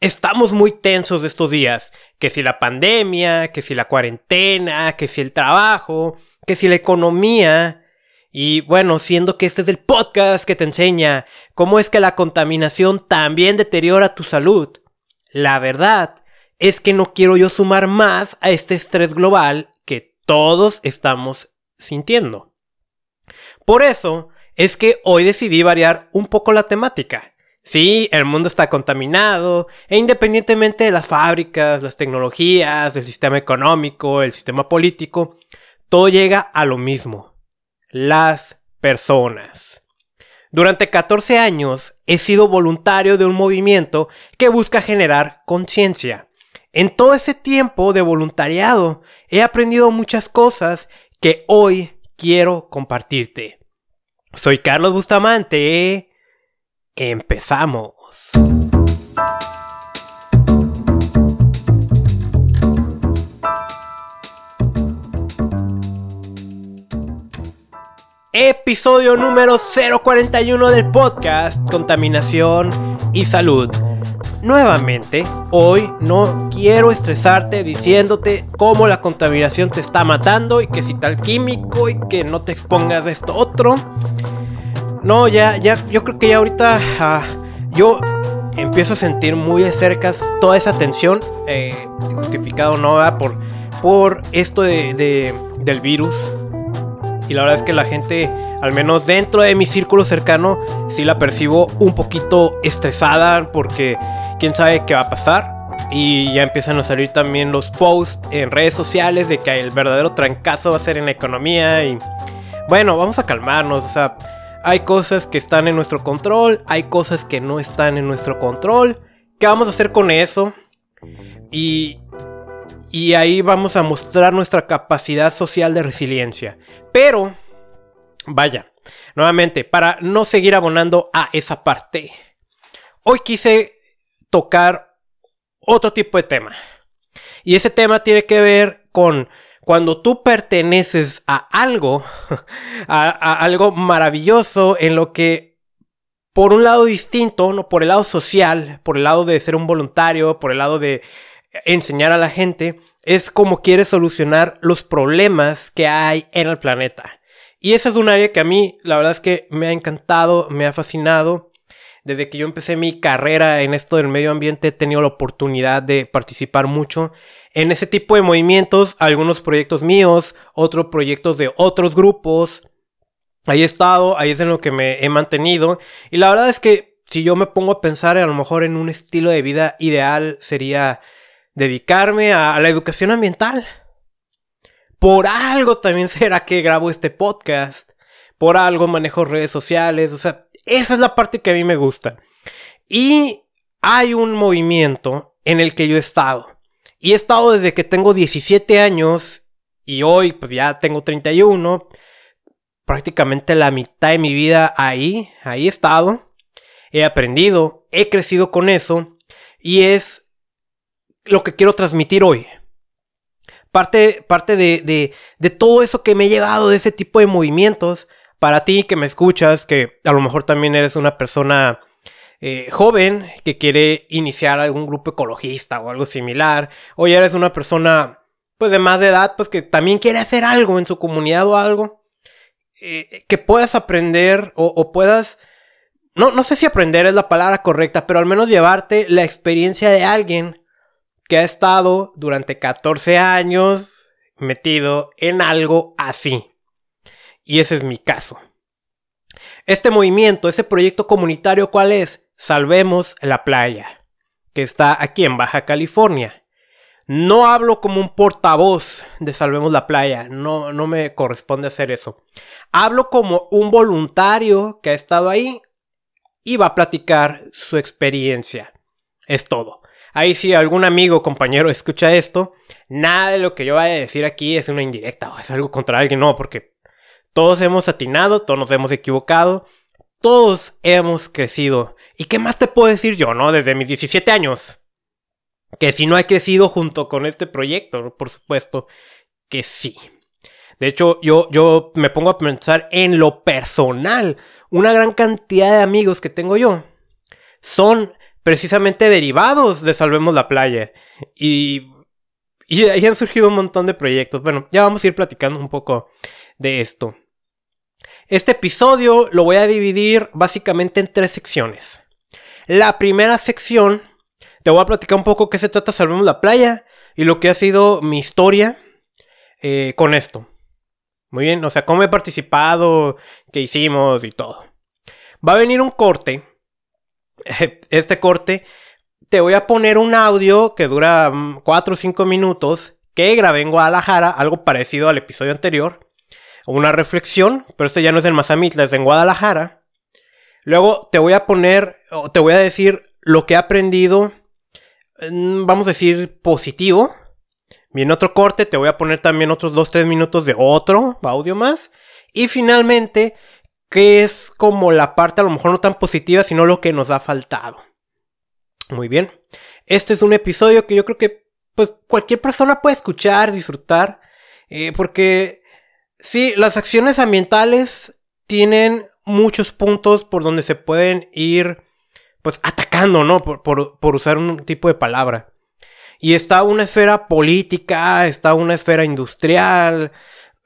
estamos muy tensos estos días. Que si la pandemia, que si la cuarentena, que si el trabajo, que si la economía. Y bueno, siendo que este es el podcast que te enseña cómo es que la contaminación también deteriora tu salud. La verdad es que no quiero yo sumar más a este estrés global que todos estamos sintiendo. Por eso es que hoy decidí variar un poco la temática. Sí, el mundo está contaminado e independientemente de las fábricas, las tecnologías, el sistema económico, el sistema político, todo llega a lo mismo. Las personas. Durante 14 años he sido voluntario de un movimiento que busca generar conciencia. En todo ese tiempo de voluntariado he aprendido muchas cosas que hoy quiero compartirte. Soy Carlos Bustamante. Empezamos. Episodio número 041 del podcast Contaminación y Salud. Nuevamente, hoy no quiero estresarte diciéndote cómo la contaminación te está matando y que si tal químico y que no te expongas a esto otro. No, ya, ya, yo creo que ya ahorita ah, yo empiezo a sentir muy de cerca toda esa tensión, eh, justificado no, Por, por esto de, del virus. Y la verdad es que la gente, al menos dentro de mi círculo cercano, sí la percibo un poquito estresada porque quién sabe qué va a pasar. Y ya empiezan a salir también los posts en redes sociales de que el verdadero trancazo va a ser en la economía. Y bueno, vamos a calmarnos, o sea hay cosas que están en nuestro control, hay cosas que no están en nuestro control. ¿Qué vamos a hacer con eso? Y, y ahí vamos a mostrar nuestra capacidad social de resiliencia. Pero, vaya, nuevamente, para no seguir abonando a esa parte, hoy quise tocar otro tipo de tema. Y ese tema tiene que ver con cuando tú perteneces a algo, a, algo maravilloso en lo que, por un lado distinto, ¿no? por el lado social, por el lado de ser un voluntario, por el lado de enseñar a la gente, es como quieres solucionar los problemas que hay en el planeta. Y esa es un área que a mí, la verdad es que me ha encantado, me ha fascinado. Desde que yo empecé mi carrera en esto del medio ambiente he tenido la oportunidad de participar mucho en ese tipo de movimientos, algunos proyectos míos, otros proyectos de otros grupos. Ahí he estado, ahí es en lo que me he mantenido. Y la verdad es que si yo me pongo a pensar a lo mejor en un estilo de vida ideal sería dedicarme a, la educación ambiental. Por algo también será que grabo este podcast. Por algo manejo redes sociales. O sea, esa es la parte que a mí me gusta. Y hay un movimiento en el que yo he estado. Y he estado desde que tengo 17 años y hoy pues ya tengo 31. Prácticamente la mitad de mi vida ahí, ahí he estado. He aprendido, he crecido con eso y es lo que quiero transmitir hoy. Parte, parte de, de, de todo eso que me he llevado de ese tipo de movimientos. Para ti que me escuchas, que a lo mejor también eres una persona eh, joven que quiere iniciar algún grupo ecologista o algo similar, o ya eres una persona pues de más de edad, pues que también quiere hacer algo en su comunidad o algo, eh, que puedas aprender o, o, puedas, no, no sé si aprender es la palabra correcta, pero al menos llevarte la experiencia de alguien que ha estado durante 14 años metido en algo así. Y ese es mi caso. Este movimiento, ese proyecto comunitario, ¿cuál es? Salvemos la playa, que está aquí en Baja California. No hablo como un portavoz de Salvemos la Playa, no, no me corresponde hacer eso. Hablo como un voluntario que ha estado ahí y va a platicar su experiencia. Es todo. Ahí si algún amigo compañero escucha esto, nada de lo que yo vaya a decir aquí es una indirecta o es algo contra alguien, no, porque todos hemos atinado, todos nos hemos equivocado, todos hemos crecido ¿Y qué más te puedo decir yo, no? Desde mis 17 años. Que si no he crecido junto con este proyecto, por supuesto que sí. De hecho, yo, yo me pongo a pensar en lo personal. Una gran cantidad de amigos que tengo yo son precisamente derivados de Salvemos la Playa. Y, y ahí han surgido un montón de proyectos. Bueno, ya vamos a ir platicando un poco de esto. Este episodio lo voy a dividir básicamente en tres secciones. La primera sección, te voy a platicar un poco qué se trata Salvemos la Playa y lo que ha sido mi historia eh, con esto. Muy bien, o sea, cómo he participado, qué hicimos y todo. Va a venir un corte. Este corte, te voy a poner un audio que dura 4 mm, o 5 minutos que grabé en Guadalajara, algo parecido al episodio anterior. Una reflexión, pero este ya no es en Mazamitla, es en Guadalajara. Luego te voy a poner, o te voy a decir lo que he aprendido, vamos a decir, positivo Bien, otro corte, te voy a poner también otros 2-3 minutos de otro audio más. Y finalmente, que es como la parte a lo mejor no tan positiva, sino lo que nos ha faltado. Muy bien. Este es un episodio que yo creo que pues cualquier persona puede escuchar, disfrutar. Eh, porque sí, las acciones ambientales tienen muchos puntos por donde se pueden ir pues atacando, ¿no? Por, usar un tipo de palabra. Y está una esfera política, está una esfera industrial,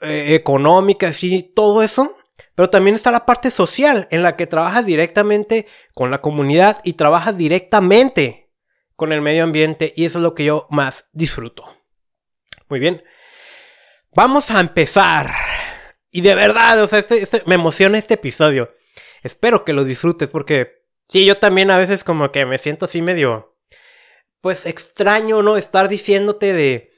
eh, económica, sí, todo eso. Pero también está la parte social, en la que trabajas directamente con la comunidad y trabajas directamente con el medio ambiente. Y eso es lo que yo más disfruto. Muy bien. Vamos a empezar. Y de verdad, o sea, este, este, me emociona este episodio. Espero que lo disfrutes porque sí, yo también a veces como que me siento así medio pues extraño, ¿no? Estar diciéndote de,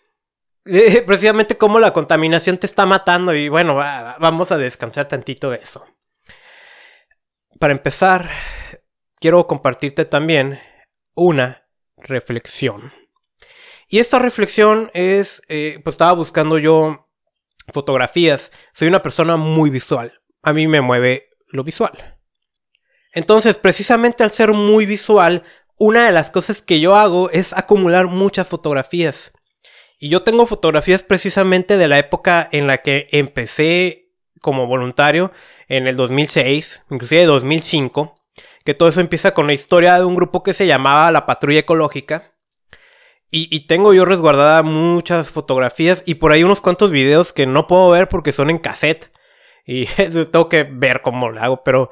precisamente cómo la contaminación te está matando y bueno, vamos a descansar tantito de eso. Para empezar, quiero compartirte también una reflexión. Y esta reflexión es, eh, pues estaba buscando yo fotografías. Soy una persona muy visual. A mí me mueve lo visual. Entonces, precisamente al ser muy visual, una de las cosas que yo hago es acumular muchas fotografías. Y yo tengo fotografías precisamente de la época en la que empecé como voluntario en el 2006, inclusive 2005, que todo eso empieza con la historia de un grupo que se llamaba La Patrulla Ecológica. Y, tengo yo resguardada muchas fotografías y por ahí unos cuantos videos que no puedo ver porque son en cassette. Y tengo que ver cómo lo hago, pero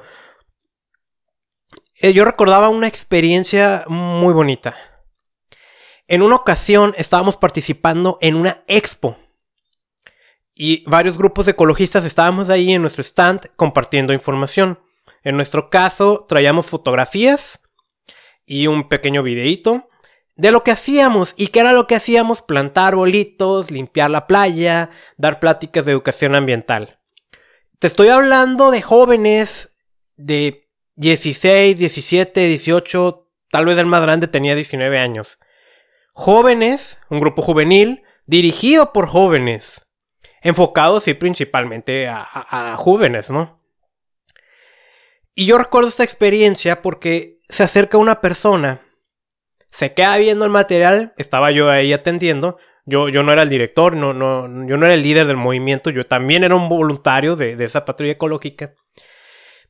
eh, yo recordaba una experiencia muy bonita. En una ocasión estábamos participando en una expo. Y varios grupos de ecologistas estábamos ahí en nuestro stand compartiendo información. En nuestro caso, traíamos fotografías y un pequeño videíto de lo que hacíamos. ¿Y qué era lo que hacíamos? Plantar bolitos, limpiar la playa, dar pláticas de educación ambiental. Te estoy hablando de jóvenes de 16, 17, 18, tal vez el más grande tenía 19 años. Jóvenes, un grupo juvenil, dirigido por jóvenes, enfocado sí principalmente a, jóvenes, ¿no? Y yo recuerdo esta experiencia porque se acerca una persona, se queda viendo el material, estaba yo ahí atendiendo, yo, yo no era el director, no, no, yo no era el líder del movimiento, yo también era un voluntario de, de esa patrulla ecológica.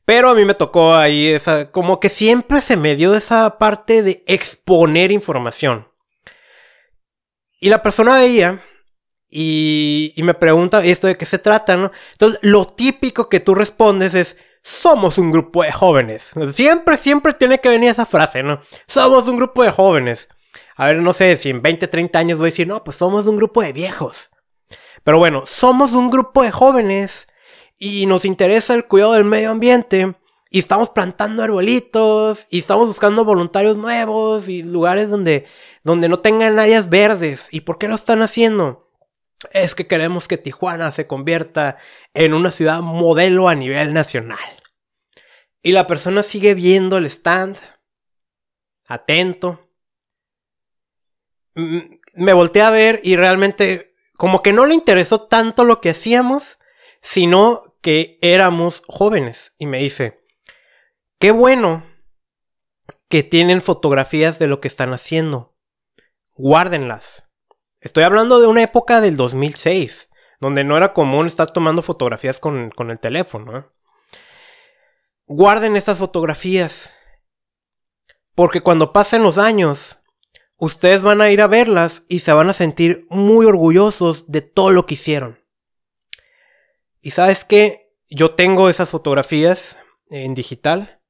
Pero a mí me tocó ahí esa, como que siempre se me dio esa parte de exponer información. Y la persona veía y, y me pregunta, esto de qué se trata? ¿no? Entonces, lo típico que tú respondes es, somos un grupo de jóvenes. Siempre, siempre tiene que venir esa frase, ¿no? Somos un grupo de jóvenes. A ver, no sé, si en 20, 30 años voy a decir, no, pues somos un grupo de viejos. Pero bueno, somos un grupo de jóvenes y nos interesa el cuidado del medio ambiente y estamos plantando arbolitos y estamos buscando voluntarios nuevos y lugares donde, donde no tengan áreas verdes. ¿Y por qué lo están haciendo? Es que queremos que Tijuana se convierta en una ciudad modelo a nivel nacional. Y la persona sigue viendo el stand, atento. Mm, me volteé a ver y realmente como que no le interesó tanto lo que hacíamos sino que éramos jóvenes. Y me dice, qué bueno que tienen fotografías de lo que están haciendo. Guárdenlas. Estoy hablando de una época del 2006, donde no era común estar tomando fotografías con, el teléfono. Guarden estas fotografías. Porque cuando pasen los años, ustedes van a ir a verlas y se van a sentir muy orgullosos de todo lo que hicieron. Y sabes que yo tengo esas fotografías en digital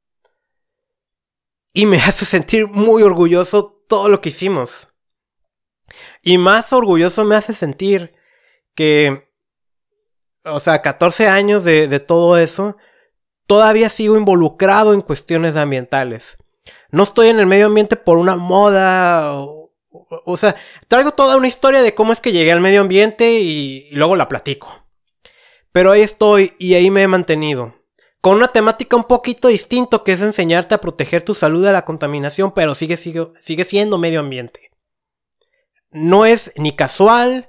y me hace sentir muy orgulloso todo lo que hicimos. Y más orgulloso me hace sentir que, o sea, 14 años de, todo eso, todavía sigo involucrado en cuestiones ambientales. No estoy en el medio ambiente por una moda. O, sea, traigo toda una historia de cómo es que llegué al medio ambiente y, luego la platico. Pero ahí estoy y ahí me he mantenido. Con una temática un poquito distinto que es enseñarte a proteger tu salud de la contaminación, pero sigue, sigue, sigue siendo medio ambiente. No es ni casual,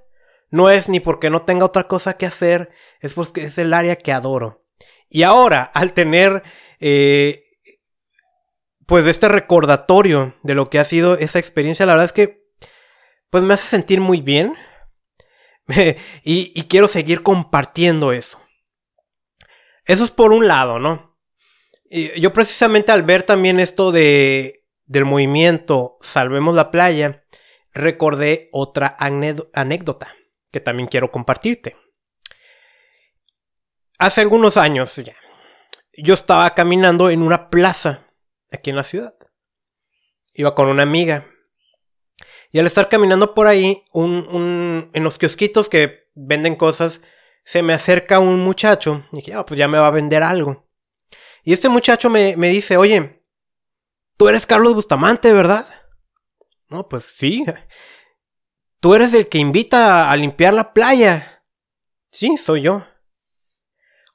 no es ni porque no tenga otra cosa que hacer, es porque es el área que adoro. Y ahora, al tener eh, pues este recordatorio de lo que ha sido esa experiencia, la verdad es que pues me hace sentir muy bien y, quiero seguir compartiendo eso. Eso es por un lado, ¿no? Yo precisamente al ver también esto de, del movimiento Salvemos la playa, recordé otra anécdota que también quiero compartirte. Hace algunos años ya, yo estaba caminando en una plaza aquí en la ciudad. Iba con una amiga. Y al estar caminando por ahí, un, en los kiosquitos que venden cosas, se me acerca un muchacho. Y dije, ah, pues ya me va a vender algo. Y este muchacho me dice, oye, tú eres Carlos Bustamante, ¿verdad? No, pues sí. Tú eres el que invita a limpiar la playa. Sí, soy yo.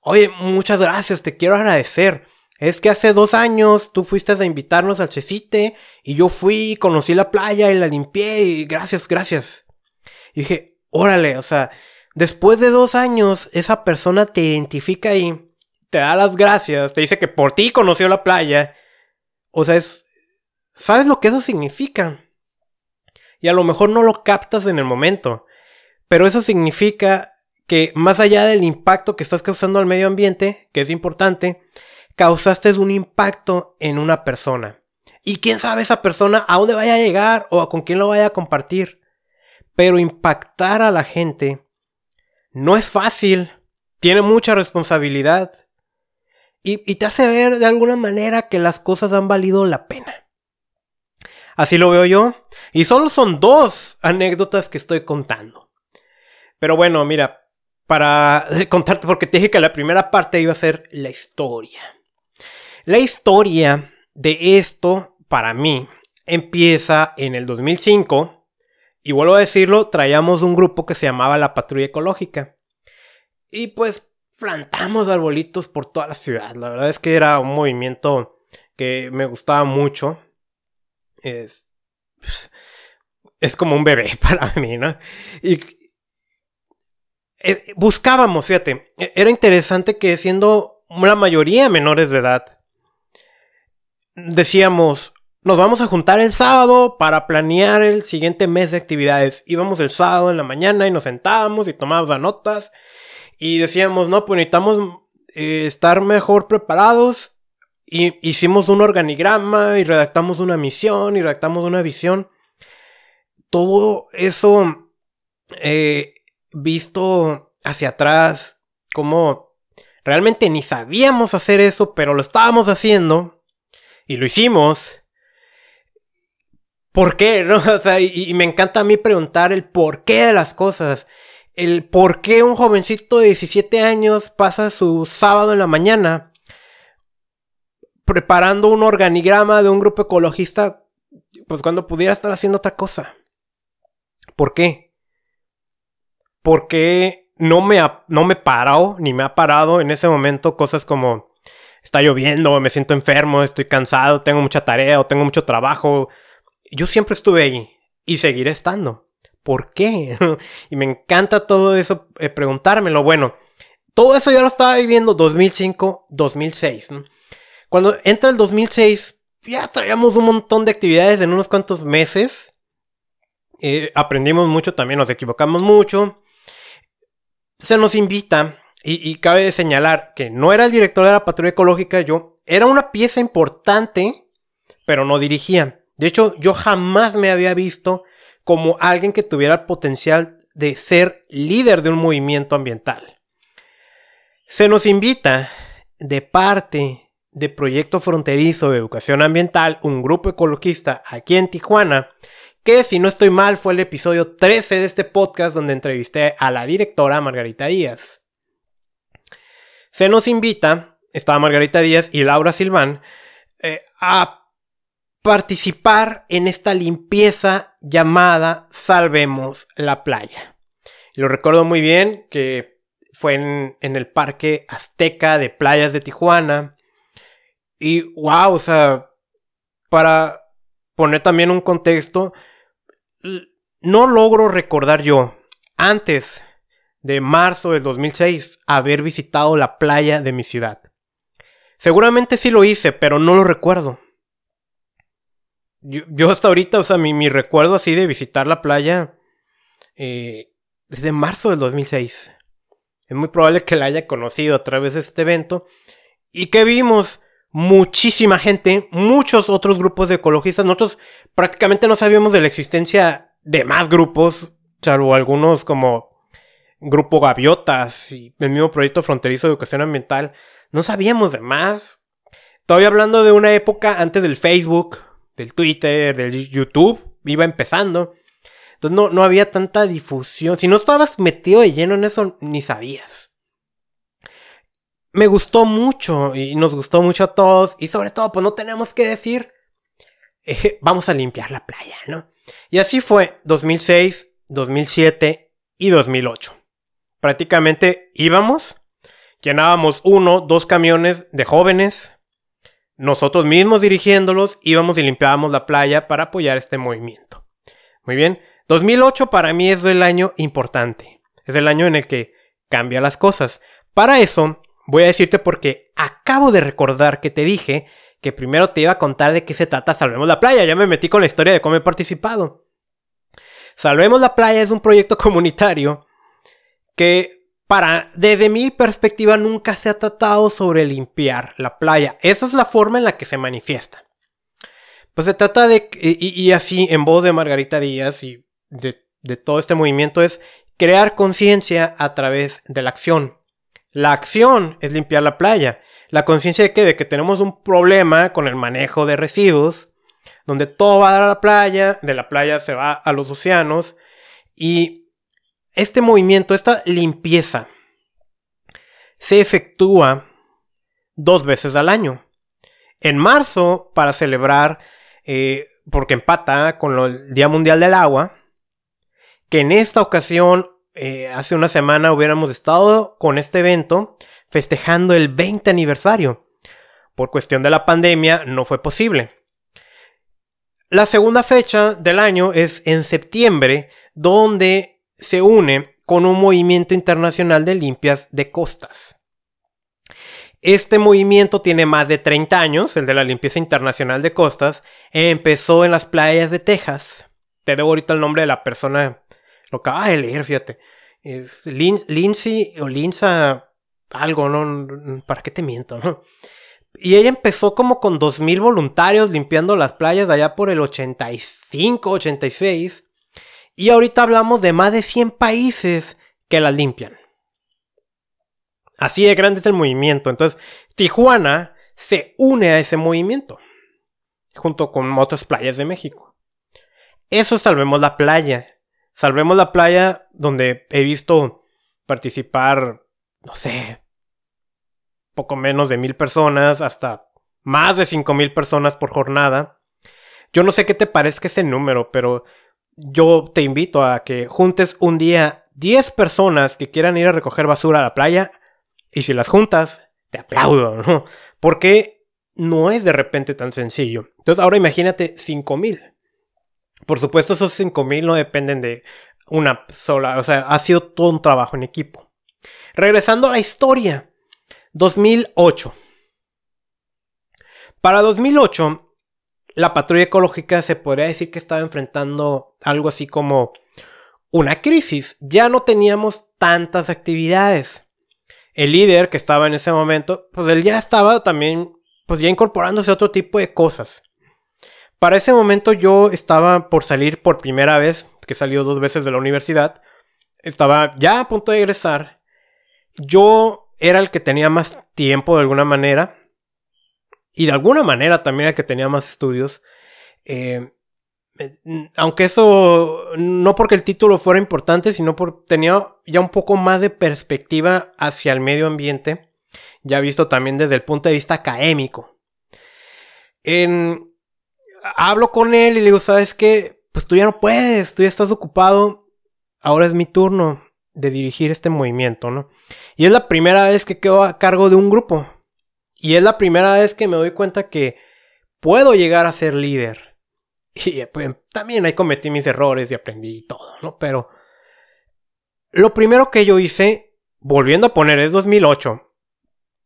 Oye, muchas gracias, te quiero agradecer. Es que hace dos años tú fuiste a invitarnos al Chesite y yo fui, conocí la playa y la limpié y gracias, gracias. Y dije, órale, o sea, después de dos años esa persona te identifica ahí, te da las gracias, te dice que por ti conoció la playa. O sea, es... ¿Sabes lo que eso significa? Y a lo mejor no lo captas en el momento, pero eso significa que más allá del impacto que estás causando al medio ambiente, que es importante, causaste un impacto en una persona. Y quién sabe esa persona a dónde vaya a llegar o con quién lo vaya a compartir. Pero impactar a la gente no es fácil. Tiene mucha responsabilidad. Y, y te hace ver de alguna manera que las cosas han valido la pena. Así lo veo yo. Y solo son dos anécdotas que estoy contando. Pero bueno, mira, para contarte, porque te dije que la primera parte iba a ser la historia. La historia de esto, para mí, empieza en el 2005. Y vuelvo a decirlo, traíamos un grupo que se llamaba la Patrulla Ecológica. Y pues plantamos arbolitos por toda la ciudad. La verdad es que era un movimiento que me gustaba mucho. Es, es como un bebé para mí, ¿no? Y eh, buscábamos, fíjate, e, era interesante que siendo la mayoría menores de edad, decíamos, nos vamos a juntar el sábado para planear el siguiente mes de actividades. Íbamos el sábado en la mañana y nos sentábamos y tomábamos notas y decíamos, no, pues necesitamos eh, estar mejor preparados. Y hicimos un organigrama y redactamos una misión y redactamos una visión. Todo eso eh, visto hacia atrás, como realmente ni sabíamos hacer eso, pero lo estábamos haciendo y lo hicimos. ¿Por qué? ¿No? O sea, y, me encanta a mí preguntar el por qué de las cosas. El por qué un jovencito de 17 años pasa su sábado en la mañana preparando un organigrama de un grupo ecologista, pues cuando pudiera estar haciendo otra cosa. ¿Por qué? Porque no me, ha, no me parado, ni me ha parado en ese momento cosas como está lloviendo, me siento enfermo, estoy cansado, tengo mucha tarea o tengo mucho trabajo. Yo siempre estuve ahí y seguiré estando. ¿Por qué? y me encanta todo eso, eh, preguntármelo. Bueno, todo eso ya lo estaba viviendo 2005, 2006. Cuando entra el 2006, ya traíamos un montón de actividades en unos cuantos meses. Eh, aprendimos mucho, también nos equivocamos mucho. Se nos invita y, cabe señalar que no era el director de la patrulla ecológica, yo era una pieza importante, pero no dirigía. De hecho, yo jamás me había visto como alguien que tuviera el potencial de ser líder de un movimiento ambiental. Se nos invita de parte de Proyecto Fronterizo de Educación Ambiental, un grupo ecologista aquí en Tijuana, que si no estoy mal fue el episodio 13 de este podcast donde entrevisté a la directora Margarita Díaz. Se nos invita, estaba Margarita Díaz y Laura Silván, eh, a participar en esta limpieza llamada Salvemos la Playa. Lo recuerdo muy bien que fue en, en el Parque Azteca de Playas de Tijuana. Y wow, o sea, para poner también un contexto, no logro recordar yo, antes de marzo del 2006, haber visitado la playa de mi ciudad. Seguramente sí lo hice, pero no lo recuerdo. Yo, hasta ahorita, o sea, mi, recuerdo así de visitar la playa eh, desde marzo del 2006. Es muy probable que la haya conocido a través de este evento. ¿Y que vimos? Muchísima gente, muchos otros grupos de ecologistas. Nosotros prácticamente no sabíamos de la existencia de más grupos, salvo algunos como Grupo Gaviotas y el mismo proyecto fronterizo de educación ambiental. No sabíamos de más. Todavía hablando de una época antes del Facebook, del Twitter, del YouTube, iba empezando. Entonces no, no había tanta difusión. Si no estabas metido de lleno en eso, ni sabías. Me gustó mucho y nos gustó mucho a todos. Y sobre todo, pues no tenemos que decir, eh, vamos a limpiar la playa, ¿no? Y así fue 2006, 2007 y 2008. Prácticamente íbamos, llenábamos uno, dos camiones de jóvenes, nosotros mismos dirigiéndolos, íbamos y limpiábamos la playa para apoyar este movimiento. Muy bien, 2008 para mí es el año importante, es el año en el que cambia las cosas. Para eso, voy a decirte porque acabo de recordar que te dije que primero te iba a contar de qué se trata Salvemos la Playa, ya me metí con la historia de cómo he participado. Salvemos la Playa es un proyecto comunitario que para, desde mi perspectiva, nunca se ha tratado sobre limpiar la playa. Esa es la forma en la que se manifiesta. Pues se trata de, y, así en voz de Margarita Díaz y de, todo este movimiento, es crear conciencia a través de la acción. La acción es limpiar la playa. La conciencia de que, tenemos un problema con el manejo de residuos, donde todo va a la playa, de la playa se va a los océanos, y este movimiento, esta limpieza, se efectúa dos veces al año. En marzo, para celebrar, eh, porque empata con el Día Mundial del Agua, que en esta ocasión, eh, hace una semana, hubiéramos estado con este evento festejando el 20 aniversario. Por cuestión de la pandemia, no fue posible. La segunda fecha del año es en septiembre, donde se une con un movimiento internacional de limpias de costas. Este movimiento tiene más de 30 años, el de la limpieza internacional de costas. Empezó en las playas de Texas. Te debo ahorita el nombre de la persona. Lo acaba de leer, fíjate. Es Lindsay o Linza algo, ¿no? ¿Para qué te miento? Y ella empezó como con 2.000 voluntarios limpiando las playas allá por el 85, 86. Y ahorita hablamos de más de 100 países que la limpian. Así de grande es el movimiento. Entonces, Tijuana se une a ese movimiento. Junto con otras playas de México. Eso salvemos la playa. Salvemos la playa donde he visto participar, no sé, poco menos de mil personas, hasta más de cinco mil personas por jornada. Yo no sé qué te parezca ese número, pero yo te invito a que juntes un día 10 personas que quieran ir a recoger basura a la playa y si las juntas, te aplaudo, ¿no? Porque no es de repente tan sencillo. Entonces ahora imagínate 5000. Por supuesto esos 5000 no dependen de una sola, o sea, ha sido todo un trabajo en equipo. Regresando a la historia. 2008. Para 2008 la patrulla ecológica se podría decir que estaba enfrentando algo así como una crisis. Ya no teníamos tantas actividades. El líder que estaba en ese momento, pues él ya estaba también, pues ya incorporándose a otro tipo de cosas. Para ese momento yo estaba por salir por primera vez, que salió dos veces de la universidad. Estaba ya a punto de egresar. Yo era el que tenía más tiempo de alguna manera. Y de alguna manera también el que tenía más estudios. Eh, aunque eso no porque el título fuera importante, sino porque tenía ya un poco más de perspectiva hacia el medio ambiente, ya visto también desde el punto de vista académico. En, hablo con él y le digo, ¿sabes qué? Pues tú ya no puedes, tú ya estás ocupado, ahora es mi turno de dirigir este movimiento, ¿no? Y es la primera vez que quedo a cargo de un grupo. Y es la primera vez que me doy cuenta que puedo llegar a ser líder Y pues, también ahí cometí mis errores y aprendí todo, ¿no? Pero lo primero que yo hice, volviendo a poner, es 2008.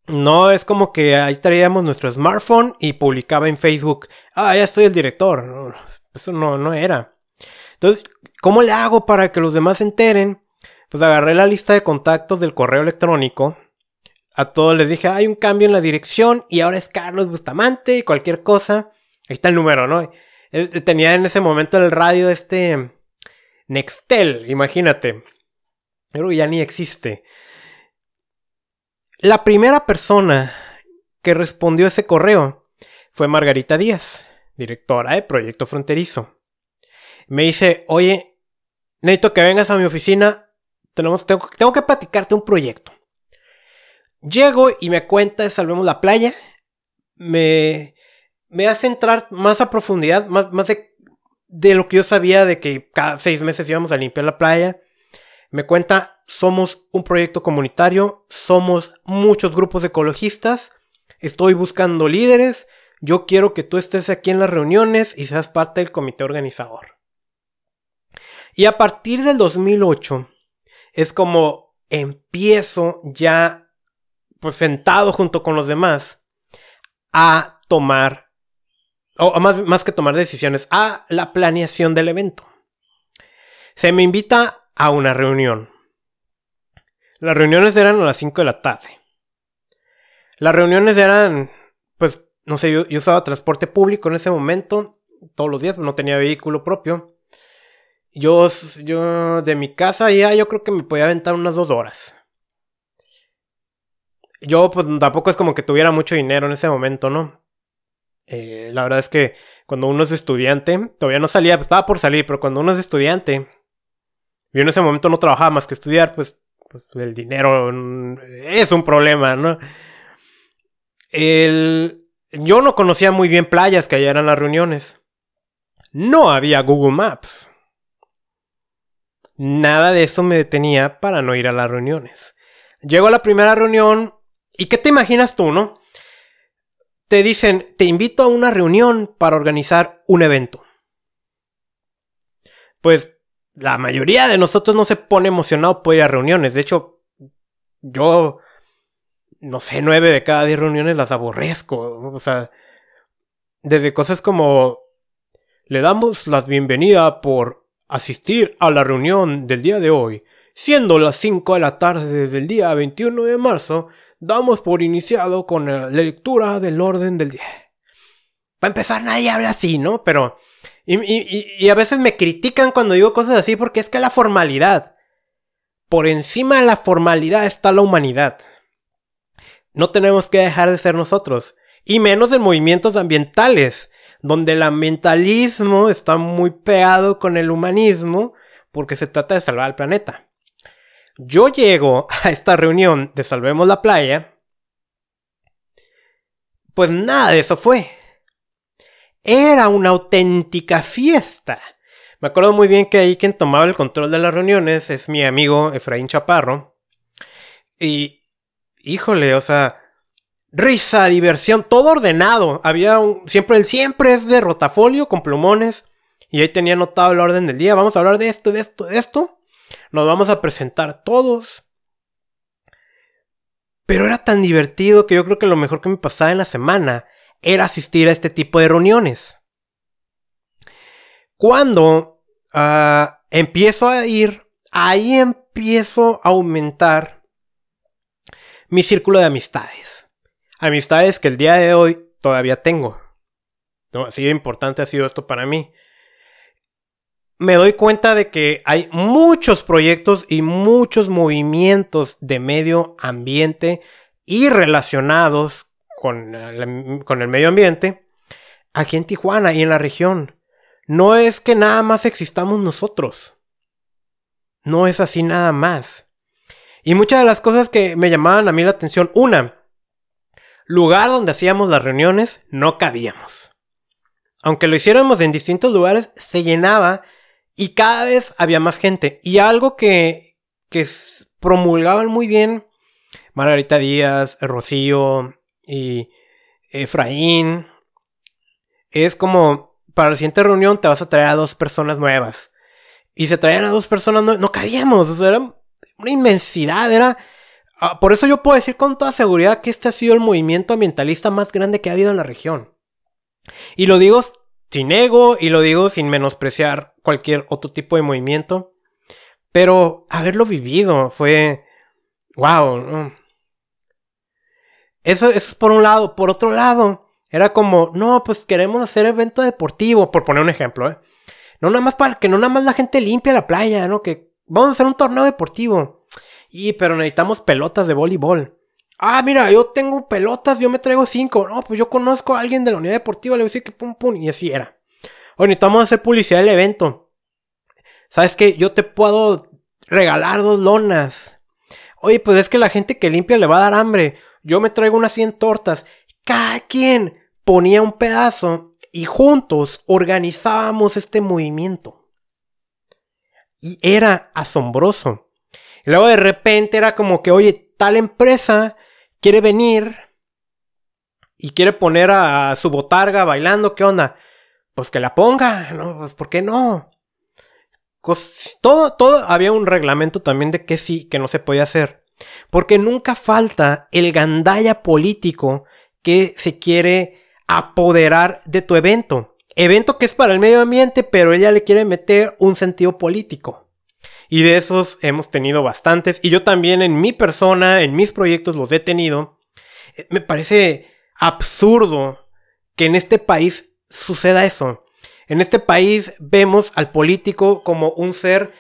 No es como que ahí traíamos nuestro smartphone y publicaba en Facebook, ah, ya soy el director. eso no, no era. Entonces, ¿cómo le hago para que los demás se enteren? Pues agarré la lista de contactos del correo electrónico. A todos les dije, hay un cambio en la dirección y ahora es Carlos Bustamante y cualquier cosa. Ahí está el número, ¿no? Eh, tenía en ese momento el radio este Nextel, imagínate. Pero ya ni existe. La primera persona que respondió ese correo fue Margarita Díaz, directora de Proyecto Fronterizo. Me dice, oye, necesito que vengas a mi oficina, tenemos, tengo, que platicarte un proyecto. Llego y me cuenta Salvemos la Playa. Me, me hace entrar más a profundidad, más, más de, de lo que yo sabía de que cada seis meses íbamos a limpiar la playa. Me cuenta, somos un proyecto comunitario, somos muchos grupos ecologistas, estoy buscando líderes, yo quiero que tú estés aquí en las reuniones y seas parte del comité organizador. Y a partir del 2008 es como empiezo ya, pues sentado junto con los demás, a tomar o más, más que tomar decisiones, a la planeación del evento. Se me invita a una reunión. Las reuniones eran a las 5 de la tarde. Las reuniones eran, pues, no sé, yo, usaba transporte público en ese momento, todos los días, no tenía vehículo propio. Yo, yo, de mi casa ya, yo creo que me podía aventar unas dos horas. Yo, pues, tampoco es como que tuviera mucho dinero en ese momento, ¿no? Eh, la verdad es que cuando uno es estudiante, todavía no salía, estaba por salir, pero cuando uno es estudiante, yo en ese momento no trabajaba más que estudiar, pues, pues el dinero es un problema, ¿no? El, yo no conocía muy bien playas que allá eran las reuniones. No había Google Maps. Nada de eso me detenía para no ir a las reuniones. Llego a la primera reunión y ¿qué te imaginas tú, no? te dicen, te invito a una reunión para organizar un evento. Pues la mayoría de nosotros no se pone emocionado por ir a reuniones. De hecho, yo, no sé, nueve de cada diez reuniones las aborrezco. O sea, desde cosas como, le damos la bienvenida por asistir a la reunión del día de hoy. Siendo las 5 de la tarde del día 21 de marzo, damos por iniciado con la lectura del orden del día. Para empezar, nadie habla así, ¿no? Pero... Y, a veces me critican cuando digo cosas así porque es que la formalidad. Por encima de la formalidad está la humanidad. No tenemos que dejar de ser nosotros. Y menos en movimientos ambientales, donde el ambientalismo está muy pegado con el humanismo porque se trata de salvar al planeta. Yo llego a esta reunión de Salvemos la Playa. Pues nada de eso fue. Era una auténtica fiesta. Me acuerdo muy bien que ahí quien tomaba el control de las reuniones es mi amigo Efraín Chaparro. Y, híjole, o sea, risa, diversión, todo ordenado. Había un, siempre, el siempre es de rotafolio con plumones. Y ahí tenía anotado el orden del día. Vamos a hablar de esto, de esto, de esto. Nos vamos a presentar todos. Pero era tan divertido que yo creo que lo mejor que me pasaba en la semana era asistir a este tipo de reuniones. Cuando ah, empiezo a ir, ahí empiezo a aumentar mi círculo de amistades. Amistades que el día de hoy todavía tengo. ¿no? Así de importante ha sido esto para mí. Me doy cuenta de que hay muchos proyectos y muchos movimientos de medio ambiente y relacionados con el, medio ambiente aquí en Tijuana y en la región. No es que nada más existamos nosotros. No es así nada más. Y muchas de las cosas que me llamaban a mí la atención, una, lugar donde hacíamos las reuniones, no cabíamos. Aunque lo hiciéramos en distintos lugares, se llenaba y cada vez había más gente. Y algo que, que promulgaban muy bien Margarita Díaz, Rocío y Efraín, es como, para la siguiente reunión te vas a traer a dos personas nuevas. Y se traían a dos personas nuevas, no cabíamos, era una inmensidad, era Ah, por eso yo puedo decir con toda seguridad que este ha sido el movimiento ambientalista más grande que ha habido en la región. Y lo digo sin ego y lo digo sin menospreciar cualquier otro tipo de movimiento. Pero haberlo vivido fue... ¡Wow! Eso, eso es por un lado. Por otro lado, era como, no, pues queremos hacer evento deportivo, por poner un ejemplo, ¿eh? No nada más para que no nada más la gente limpie la playa, ¿no? Que vamos a hacer un torneo deportivo. Y, pero necesitamos pelotas de voleibol. Ah, mira, yo tengo pelotas, yo me traigo cinco. No, pues yo conozco a alguien de la unidad deportiva, le voy a decir que pum pum. Y así era. Oye, necesitamos hacer publicidad del evento. ¿Sabes qué? Yo te puedo regalar dos lonas. Oye, pues es que la gente que limpia le va a dar hambre. Yo me traigo unas 100 tortas. Cada quien ponía un pedazo y juntos organizábamos este movimiento. Y era asombroso. Luego de repente era como que, oye, tal empresa quiere venir y quiere poner a, su botarga bailando, ¿qué onda? Pues que la ponga, ¿no? Pues ¿por qué no? todo, todo había un reglamento también de que sí, que no se podía hacer. Porque nunca falta el gandalla político que se quiere apoderar de tu evento. Evento que es para el medio ambiente, pero ella le quiere meter un sentido político. Y de esos hemos tenido bastantes. Y yo también en mi persona, en mis proyectos los he tenido. Eh, me parece absurdo que en este país suceda eso. En este país vemos al político como un ser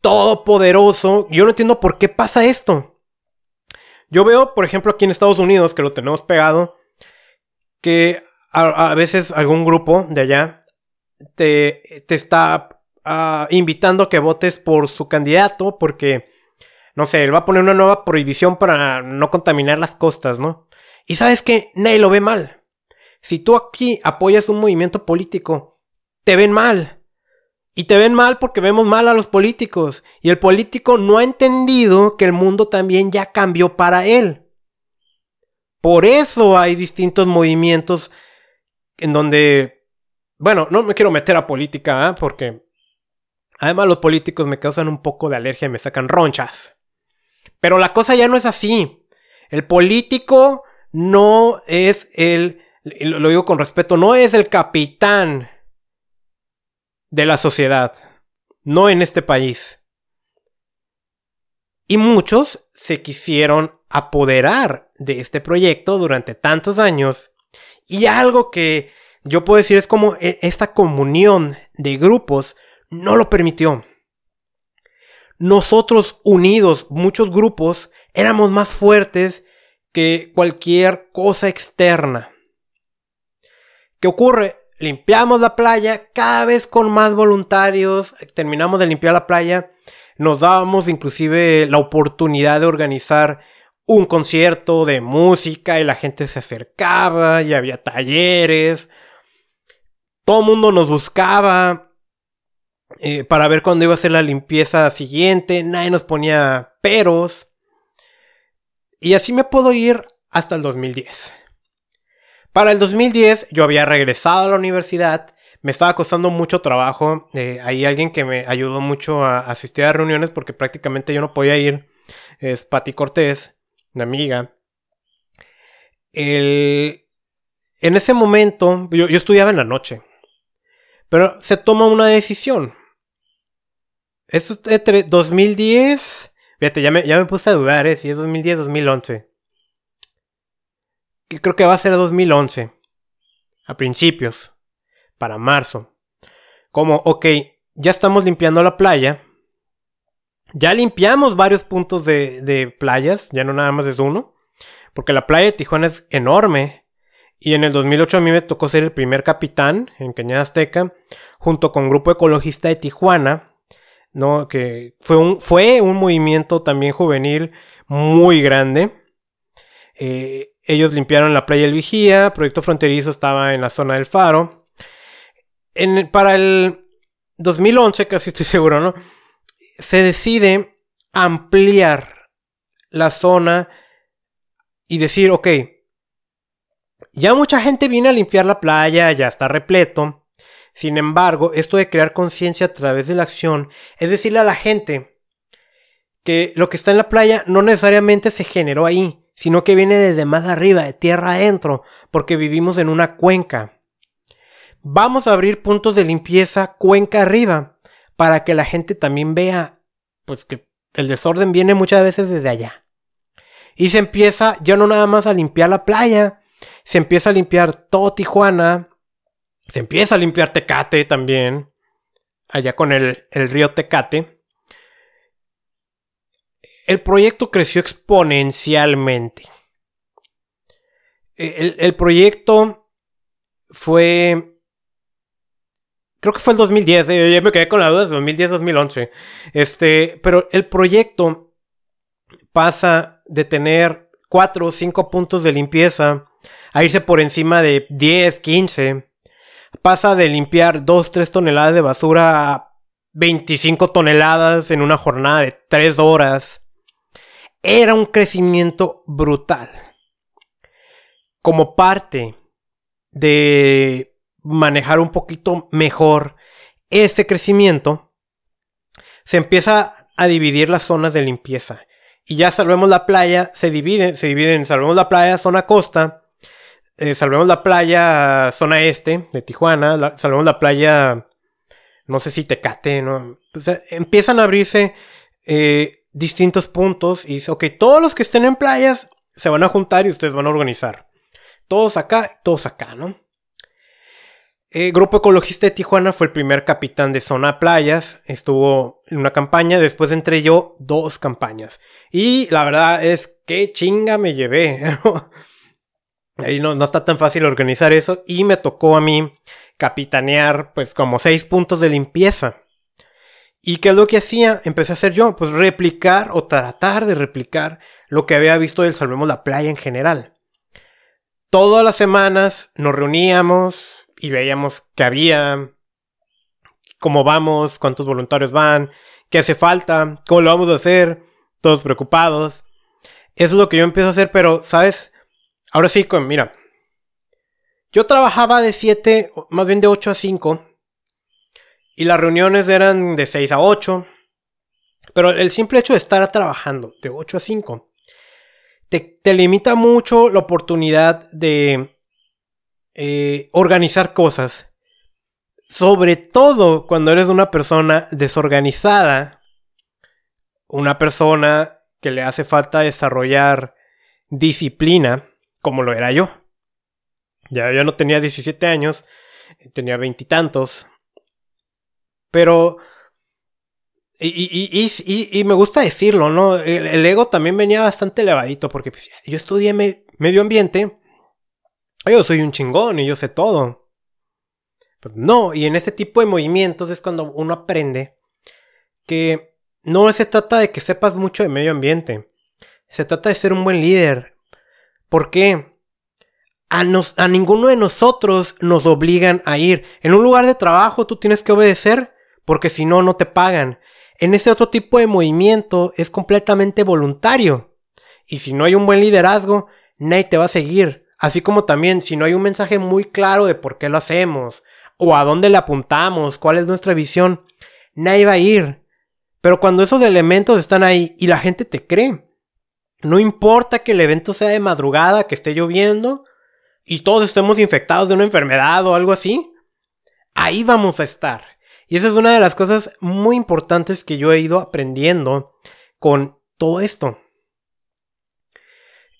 todopoderoso. Yo no entiendo por qué pasa esto. Yo veo, por ejemplo, aquí en Estados Unidos, que lo tenemos pegado, que a, veces algún grupo de allá te, te está invitando a que votes por su candidato porque, no sé, él va a poner una nueva prohibición para no contaminar las costas, ¿no? Y sabes que nadie lo ve mal. Si tú aquí apoyas un movimiento político, te ven mal. Y te ven mal porque vemos mal a los políticos. Y el político no ha entendido que el mundo también ya cambió para él. Por eso hay distintos movimientos en donde, bueno, no me quiero meter a política, ¿eh? porque Además, los políticos me causan un poco de alergia y me sacan ronchas. Pero la cosa ya no es así. El político no es el, lo digo con respeto, no es el capitán de la sociedad. No en este país. Y muchos se quisieron apoderar de este proyecto durante tantos años. Y algo que yo puedo decir es como e, esta comunión de grupos no lo permitió. Nosotros unidos, muchos grupos, éramos más fuertes que cualquier cosa externa. ¿Qué ocurre? Limpiamos la playa cada vez con más voluntarios, terminamos de limpiar la playa, nos dábamos inclusive la oportunidad de organizar un concierto de música y la gente se acercaba y había talleres. Todo el mundo nos buscaba, eh, para ver cuándo iba a ser la limpieza siguiente, nadie nos ponía peros. Y así me puedo ir hasta el 2010. Para el 2010 yo había regresado a la universidad, me estaba costando mucho trabajo, eh, hay alguien que me ayudó mucho a, asistir a reuniones porque prácticamente yo no podía ir, es Patti Cortés, una amiga. en ese momento, yo estudiaba en la noche, pero se toma una decisión. Entre 2010. Fíjate, ya me, ya me puse a dudar, ¿eh? Si es 2010, 2011. Creo que va a ser 2011. A principios. para marzo. Como, ok, ya estamos limpiando la playa. Ya limpiamos varios puntos de, de playas, ya no nada más es uno. Porque la playa de Tijuana es enorme. Y en el 2008 a mí me tocó ser el primer capitán en Cañada Azteca, junto con Grupo Ecologista de Tijuana, ¿no? Que fue un, fue un movimiento también juvenil muy grande. Eh, ellos limpiaron la playa El Vigía, Proyecto Fronterizo estaba en la zona del Faro. En, para el 2011, casi estoy seguro, ¿no? Se decide ampliar la zona y decir, ok, ya mucha gente viene a limpiar la playa, ya está repleto. Sin embargo, esto de crear conciencia a través de la acción es decirle a la gente que lo que está en la playa no necesariamente se generó ahí, sino que viene desde más arriba, de tierra adentro, porque vivimos en una cuenca. Vamos a abrir puntos de limpieza cuenca arriba, para que la gente también vea, pues que el desorden viene muchas veces desde allá. Y se empieza ya no nada más a limpiar la playa, se empieza a limpiar todo Tijuana, se empieza a limpiar Tecate también, allá con el, río Tecate. El proyecto creció exponencialmente. El, el, proyecto fue. Creo que fue el 2010, eh, ya me quedé con la duda, 2010-2011. Este, pero el proyecto pasa de tener 4 o 5 puntos de limpieza a irse por encima de 10, 15. Pasa de limpiar 2, 3 toneladas de basura a 25 toneladas en una jornada de 3 horas. Era un crecimiento brutal. Como parte de manejar un poquito mejor ese crecimiento, se empieza a dividir las zonas de limpieza. Y ya salvemos la playa, se dividen, se dividen, salvemos la playa, zona costa, eh, salvemos la playa, zona este de Tijuana, salvemos la playa, no sé si Tecate, empiezan a abrirse eh, distintos puntos y dice, ok, todos los que estén en playas se van a juntar y ustedes van a organizar. Todos acá, todos acá, ¿no? El Grupo Ecologista de Tijuana fue el primer capitán de zona playas. Estuvo en una campaña, después entré yo dos campañas. Y la verdad es que chinga me llevé. Ahí no, no está tan fácil organizar eso. Y me tocó a mí capitanear pues como seis puntos de limpieza. ¿Y qué es lo que hacía? Empecé a hacer yo, pues replicar o tratar de replicar lo que había visto del Salvemos la Playa en general. Todas las semanas nos reuníamos, y veíamos que había, cómo vamos, cuántos voluntarios van, qué hace falta, cómo lo vamos a hacer, todos preocupados. Eso es lo que yo empiezo a hacer, pero, ¿sabes? Ahora sí, mira, yo trabajaba de 7, más bien de 8 a 5, y las reuniones eran de 6 a 8, pero el simple hecho de estar trabajando de 8 a 5 te, limita mucho la oportunidad de eh, organizar cosas. Sobre todo cuando eres una persona desorganizada. Una persona que le hace falta desarrollar disciplina, como lo era yo. Ya, yo no tenía 17 años, tenía veintitantos. Pero... Y, me gusta decirlo, ¿no? El, ego también venía bastante elevadito porque pues, yo estudié medio ambiente yo soy un chingón y yo sé todo. Pues no, y en ese tipo de movimientos es cuando uno aprende que no se trata de que sepas mucho de medio ambiente. Se trata de ser un buen líder. ¿Por qué? A, a ninguno de nosotros nos obligan a ir. En un lugar de trabajo tú tienes que obedecer porque si no, no te pagan. En ese otro tipo de movimiento es completamente voluntario. Y si no hay un buen liderazgo, nadie te va a seguir. Así como también si no hay un mensaje muy claro de por qué lo hacemos, o a dónde le apuntamos, cuál es nuestra visión, nadie va a ir. Pero cuando esos elementos están ahí y la gente te cree, no importa que el evento sea de madrugada, que esté lloviendo, y todos estemos infectados de una enfermedad o algo así, ahí vamos a estar. Y esa es una de las cosas muy importantes que yo he ido aprendiendo con todo esto.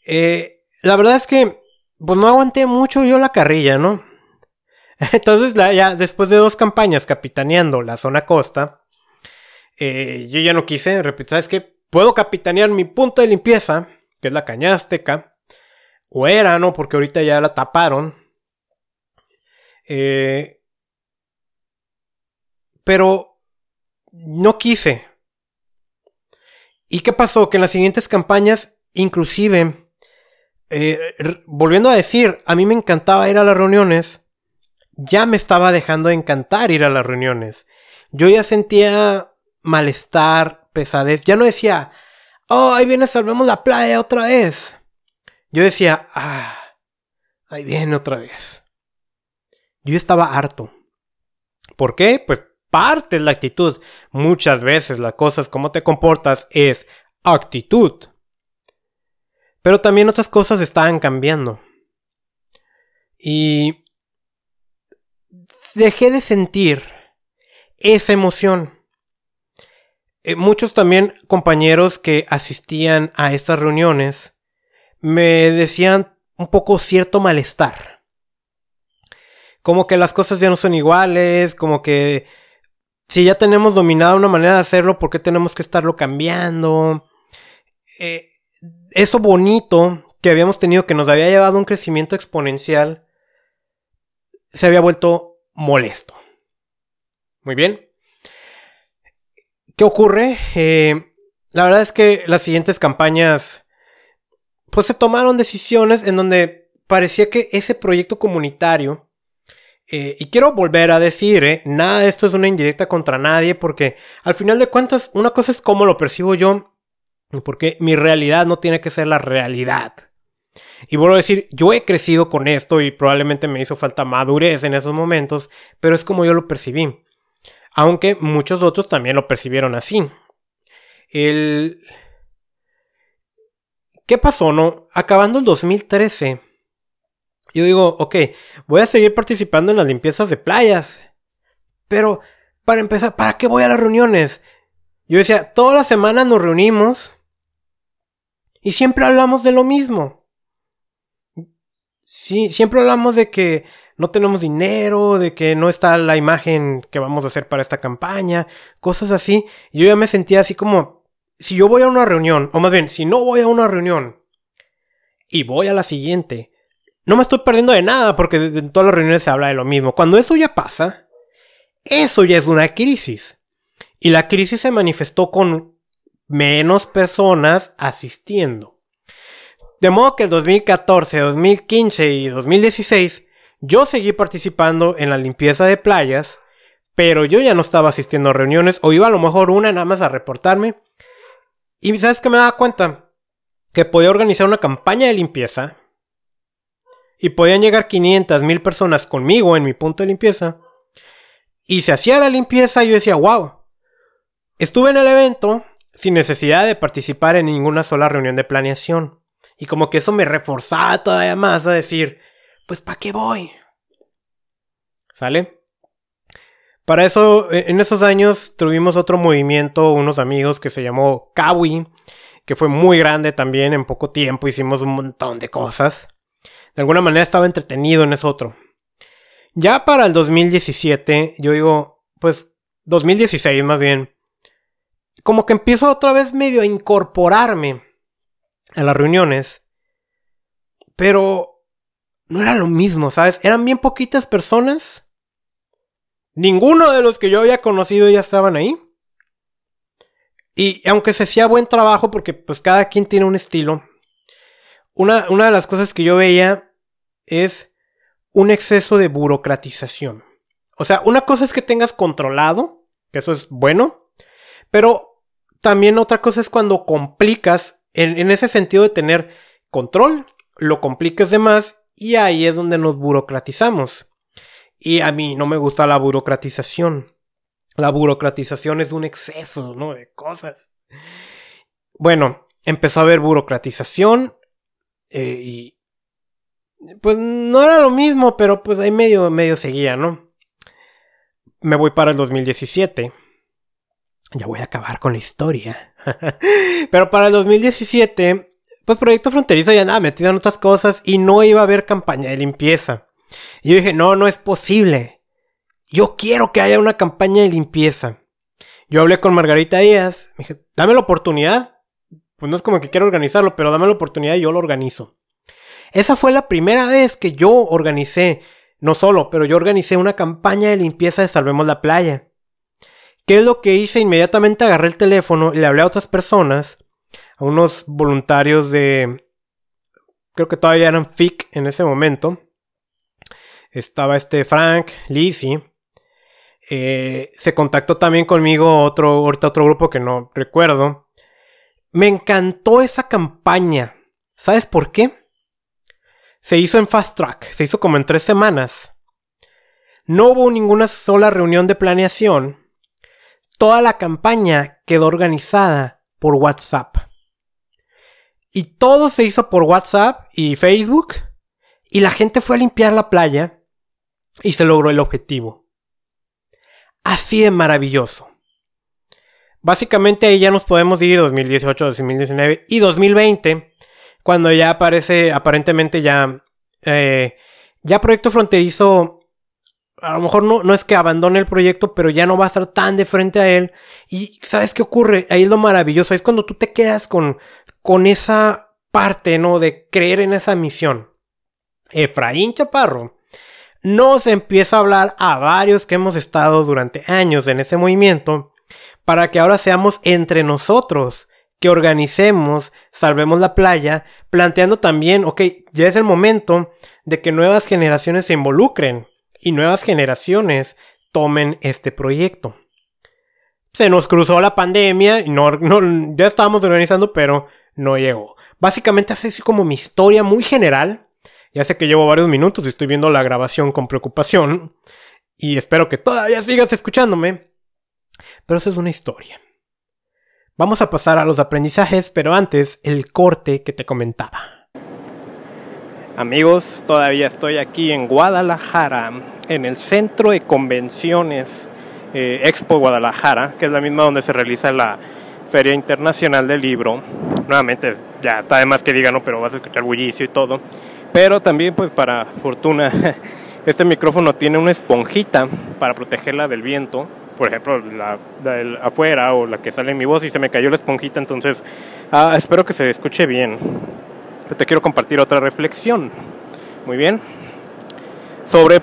Eh, la verdad es que pues no aguanté mucho yo la carrilla, ¿no? Entonces, ya después de dos campañas capitaneando la zona costa, eh, yo ya no quise, repito, ¿sabes qué? Puedo capitanear mi punto de limpieza, que es la cañada azteca, o era, ¿no? Porque ahorita ya la taparon. Eh, pero no quise. ¿Y qué pasó? Que en las siguientes campañas, inclusive, eh, volviendo a decir, a mí me encantaba ir a las reuniones, ya me estaba dejando de encantar ir a las reuniones. Yo ya sentía malestar, pesadez. Ya no decía, oh, ahí viene, salvemos la playa otra vez. Yo decía, ah, ahí viene otra vez. Yo estaba harto. ¿Por qué? Pues parte de la actitud. Muchas veces las cosas, como te comportas, es actitud. Pero también otras cosas estaban cambiando. Y dejé de sentir esa emoción. Eh, muchos también compañeros que asistían a estas reuniones me decían un poco cierto malestar. Como que las cosas ya no son iguales, como que si ya tenemos dominada una manera de hacerlo, ¿por qué tenemos que estarlo cambiando? Eh, eso bonito que habíamos tenido, que nos había llevado a un crecimiento exponencial, se había vuelto molesto. Muy bien. ¿Qué ocurre? Eh, la verdad es que las siguientes campañas, pues se tomaron decisiones en donde parecía que ese proyecto comunitario, eh, y quiero volver a decir, eh, nada de esto es una indirecta contra nadie, porque al final de cuentas, una cosa es cómo lo percibo yo, porque mi realidad no tiene que ser la realidad. Y vuelvo a decir, yo he crecido con esto y probablemente me hizo falta madurez en esos momentos, pero es como yo lo percibí aunque muchos otros también lo percibieron así. El... ¿Qué pasó, no? Acabando el 2013, yo digo, ok, voy a seguir participando en las limpiezas de playas. Pero, para empezar, ¿para qué voy a las reuniones? Yo decía, todas las semanas nos reunimos y siempre hablamos de lo mismo. Sí, siempre hablamos de que no tenemos dinero, de que no está la imagen que vamos a hacer para esta campaña, cosas así. yo ya me sentía así como, si yo voy a una reunión, o más bien, si no voy a una reunión y voy a la siguiente, no me estoy perdiendo de nada porque en todas las reuniones se habla de lo mismo. Cuando eso ya pasa, eso ya es una crisis. Y la crisis se manifestó con menos personas asistiendo. De modo que el 2014, 2015 y 2016 yo seguí participando en la limpieza de playas, pero yo ya no estaba asistiendo a reuniones o iba a lo mejor una nada más a reportarme. Y sabes que me daba cuenta que podía organizar una campaña de limpieza y podían llegar 500 mil personas conmigo en mi punto de limpieza. Y se hacía la limpieza y yo decía, wow, estuve en el evento sin necesidad de participar en ninguna sola reunión de planeación. Y como que eso me reforzaba todavía más a decir, pues ¿para qué voy? ¿Sale? Para eso, e, en esos años tuvimos otro movimiento, unos amigos que se llamó Kawi, que fue muy grande también, en poco tiempo hicimos un montón de cosas. De alguna manera estaba entretenido en eso otro. Ya para el 2017, yo digo, pues 2016 más bien, como que empiezo otra vez medio a incorporarme a las reuniones, pero no era lo mismo, ¿sabes? Eran bien poquitas personas. Ninguno de los que yo había conocido ya estaban ahí. Y aunque se hacía buen trabajo, porque pues cada quien tiene un estilo, una, una de las cosas que yo veía es un exceso de burocratización. O sea, una cosa es que tengas controlado, que eso es bueno, pero también otra cosa es cuando complicas, en, en ese sentido de tener control, lo complicas de más y ahí es donde nos burocratizamos. Y a mí no me gusta la burocratización. La burocratización es un exceso, ¿no? De cosas. Bueno, empezó a haber burocratización eh, y pues no era lo mismo, pero pues ahí medio, medio seguía, ¿no? Me voy para el 2017. Ya voy a acabar con la historia. pero para el 2017 pues Proyecto Fronterizo ya nada metido en otras cosas y no iba a haber campaña de limpieza. Y yo dije, no, no es posible. Yo quiero que haya una campaña de limpieza. Yo hablé con Margarita Díaz, me dije, dame la oportunidad. Pues no es como que quiero organizarlo, pero dame la oportunidad y yo lo organizo. Esa fue la primera vez que yo organicé, no solo, pero yo organicé una campaña de limpieza de Salvemos la Playa. ¿Qué es lo que hice? Inmediatamente agarré el teléfono y le hablé a otras personas, a unos voluntarios de... Creo que todavía eran FIC en ese momento. Estaba este Frank, Lizzie. Eh, se contactó también conmigo otro, ahorita otro grupo que no recuerdo. Me encantó esa campaña. ¿Sabes por qué? Se hizo en Fast Track, se hizo como en tres semanas. No hubo ninguna sola reunión de planeación. Toda la campaña quedó organizada por WhatsApp. Y todo se hizo por WhatsApp y Facebook. Y la gente fue a limpiar la playa y se logró el objetivo. Así de maravilloso. Básicamente ahí ya nos podemos ir 2018, 2019 y 2020 cuando ya aparece, aparentemente ya, eh, ya Proyecto Fronterizo, a lo mejor no, no es que abandone el proyecto, pero ya no va a estar tan de frente a él. Y ¿sabes qué ocurre? Ahí es lo maravilloso, es cuando tú te quedas con, con esa parte, ¿no? De creer en esa misión. Efraín Chaparro nos empieza a hablar a varios que hemos estado durante años en ese movimiento para que ahora seamos entre nosotros que organicemos, salvemos la playa, planteando también, ok, ya es el momento de que nuevas generaciones se involucren y nuevas generaciones tomen este proyecto. Se nos cruzó la pandemia y ya estábamos organizando, pero no llegó. Básicamente así como mi historia muy general. Ya sé que llevo varios minutos y estoy viendo la grabación con preocupación. Y espero que todavía sigas escuchándome. Pero eso es una historia. Vamos a pasar a los aprendizajes, pero antes el corte que te comentaba. Amigos, todavía estoy aquí en Guadalajara, en el centro de convenciones eh, Expo Guadalajara, que es la misma donde se realiza la Feria Internacional del Libro. Nuevamente, ya está de más que digan, ¿no? pero vas a escuchar bullicio y todo. Pero también, pues para fortuna, este micrófono tiene una esponjita para protegerla del viento por ejemplo, la, afuera o la que sale en mi voz y se me cayó la esponjita, entonces ah, espero que se escuche bien. te quiero compartir otra reflexión. Muy bien. Sobre...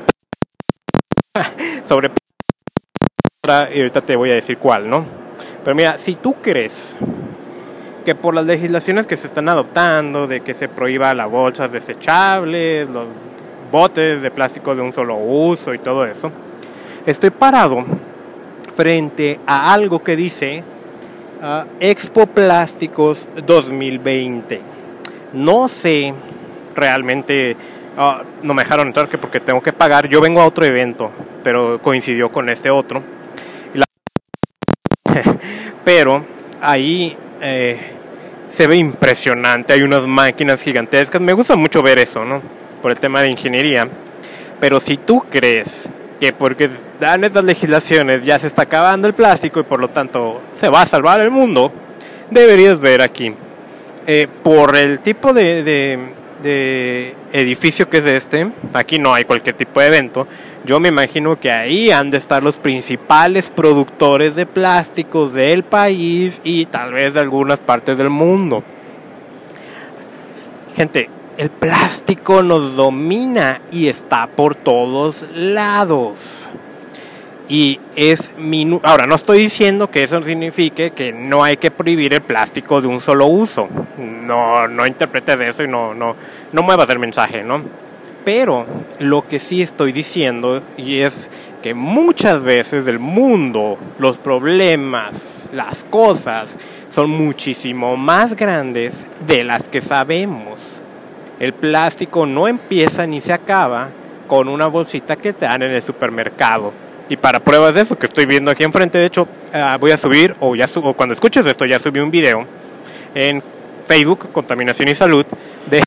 sobre... Y ahorita te voy a decir cuál, ¿no? Pero mira, si tú crees que por las legislaciones que se están adoptando, de que se prohíba las bolsas desechables, los botes de plástico de un solo uso y todo eso, estoy parado frente a algo que dice uh, Expo Plásticos 2020. No sé realmente, ah, no me dejaron entrar que porque tengo que pagar. Yo vengo a otro evento, pero coincidió con este otro. pero ahí eh, se ve impresionante, hay unas máquinas gigantescas. Me gusta mucho ver eso, ¿no? Por el tema de ingeniería. Pero si tú crees que porque dan estas legislaciones ya se está acabando el plástico y por lo tanto se va a salvar el mundo, deberías ver aquí. Eh, por el tipo de, de, edificio que es este, aquí no hay cualquier tipo de evento, yo me imagino que ahí han de estar los principales productores de plásticos del país y tal vez de algunas partes del mundo. Gente, el plástico nos domina y está por todos lados. Y es Ahora, no estoy diciendo que eso signifique que no hay que prohibir el plástico de un solo uso. No, no interpretes eso y no, no, no muevas el mensaje, ¿no? Pero lo que sí estoy diciendo y es que muchas veces el mundo, los problemas, las cosas son muchísimo más grandes de las que sabemos. El plástico no empieza ni se acaba con una bolsita que te dan en el supermercado. Y para pruebas de eso que estoy viendo aquí enfrente, de hecho, ah, voy a subir, o ya subo, cuando escuches esto, ya subí un video en Facebook, Contaminación y Salud, de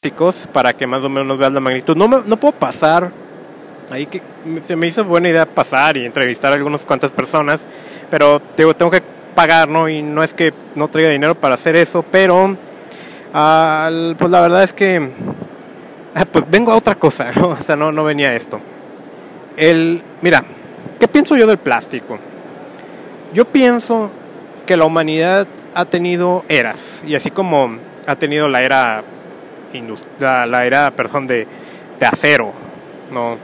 plásticos para que más o menos veas la magnitud. No, no puedo pasar, ahí que se me hizo buena idea pasar y entrevistar a algunas cuantas personas, pero digo, tengo que pagar, ¿no? Y no es que no traiga dinero para hacer eso, pero pues la verdad es que Ah, pues vengo a otra cosa, ¿no? O sea, no, no venía esto. El, mira, ¿qué pienso yo del plástico? Yo pienso que la humanidad ha tenido eras, y así como ha tenido la era, la, la era, perdón, de, de acero, ¿no?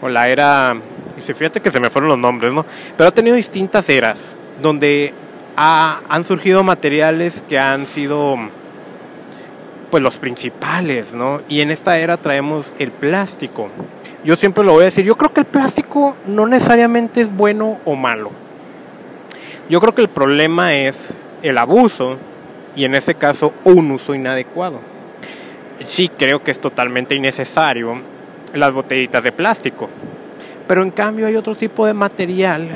O la era, y fíjate que se me fueron los nombres, ¿no? Pero ha tenido distintas eras, donde han surgido materiales que han sido pues los principales, ¿no? Y en esta era traemos el plástico. Yo siempre lo voy a decir, yo creo que el plástico no necesariamente es bueno o malo. Yo creo que el problema es el abuso y en ese caso un uso inadecuado. Sí creo que es totalmente innecesario las botellitas de plástico, pero en cambio hay otro tipo de material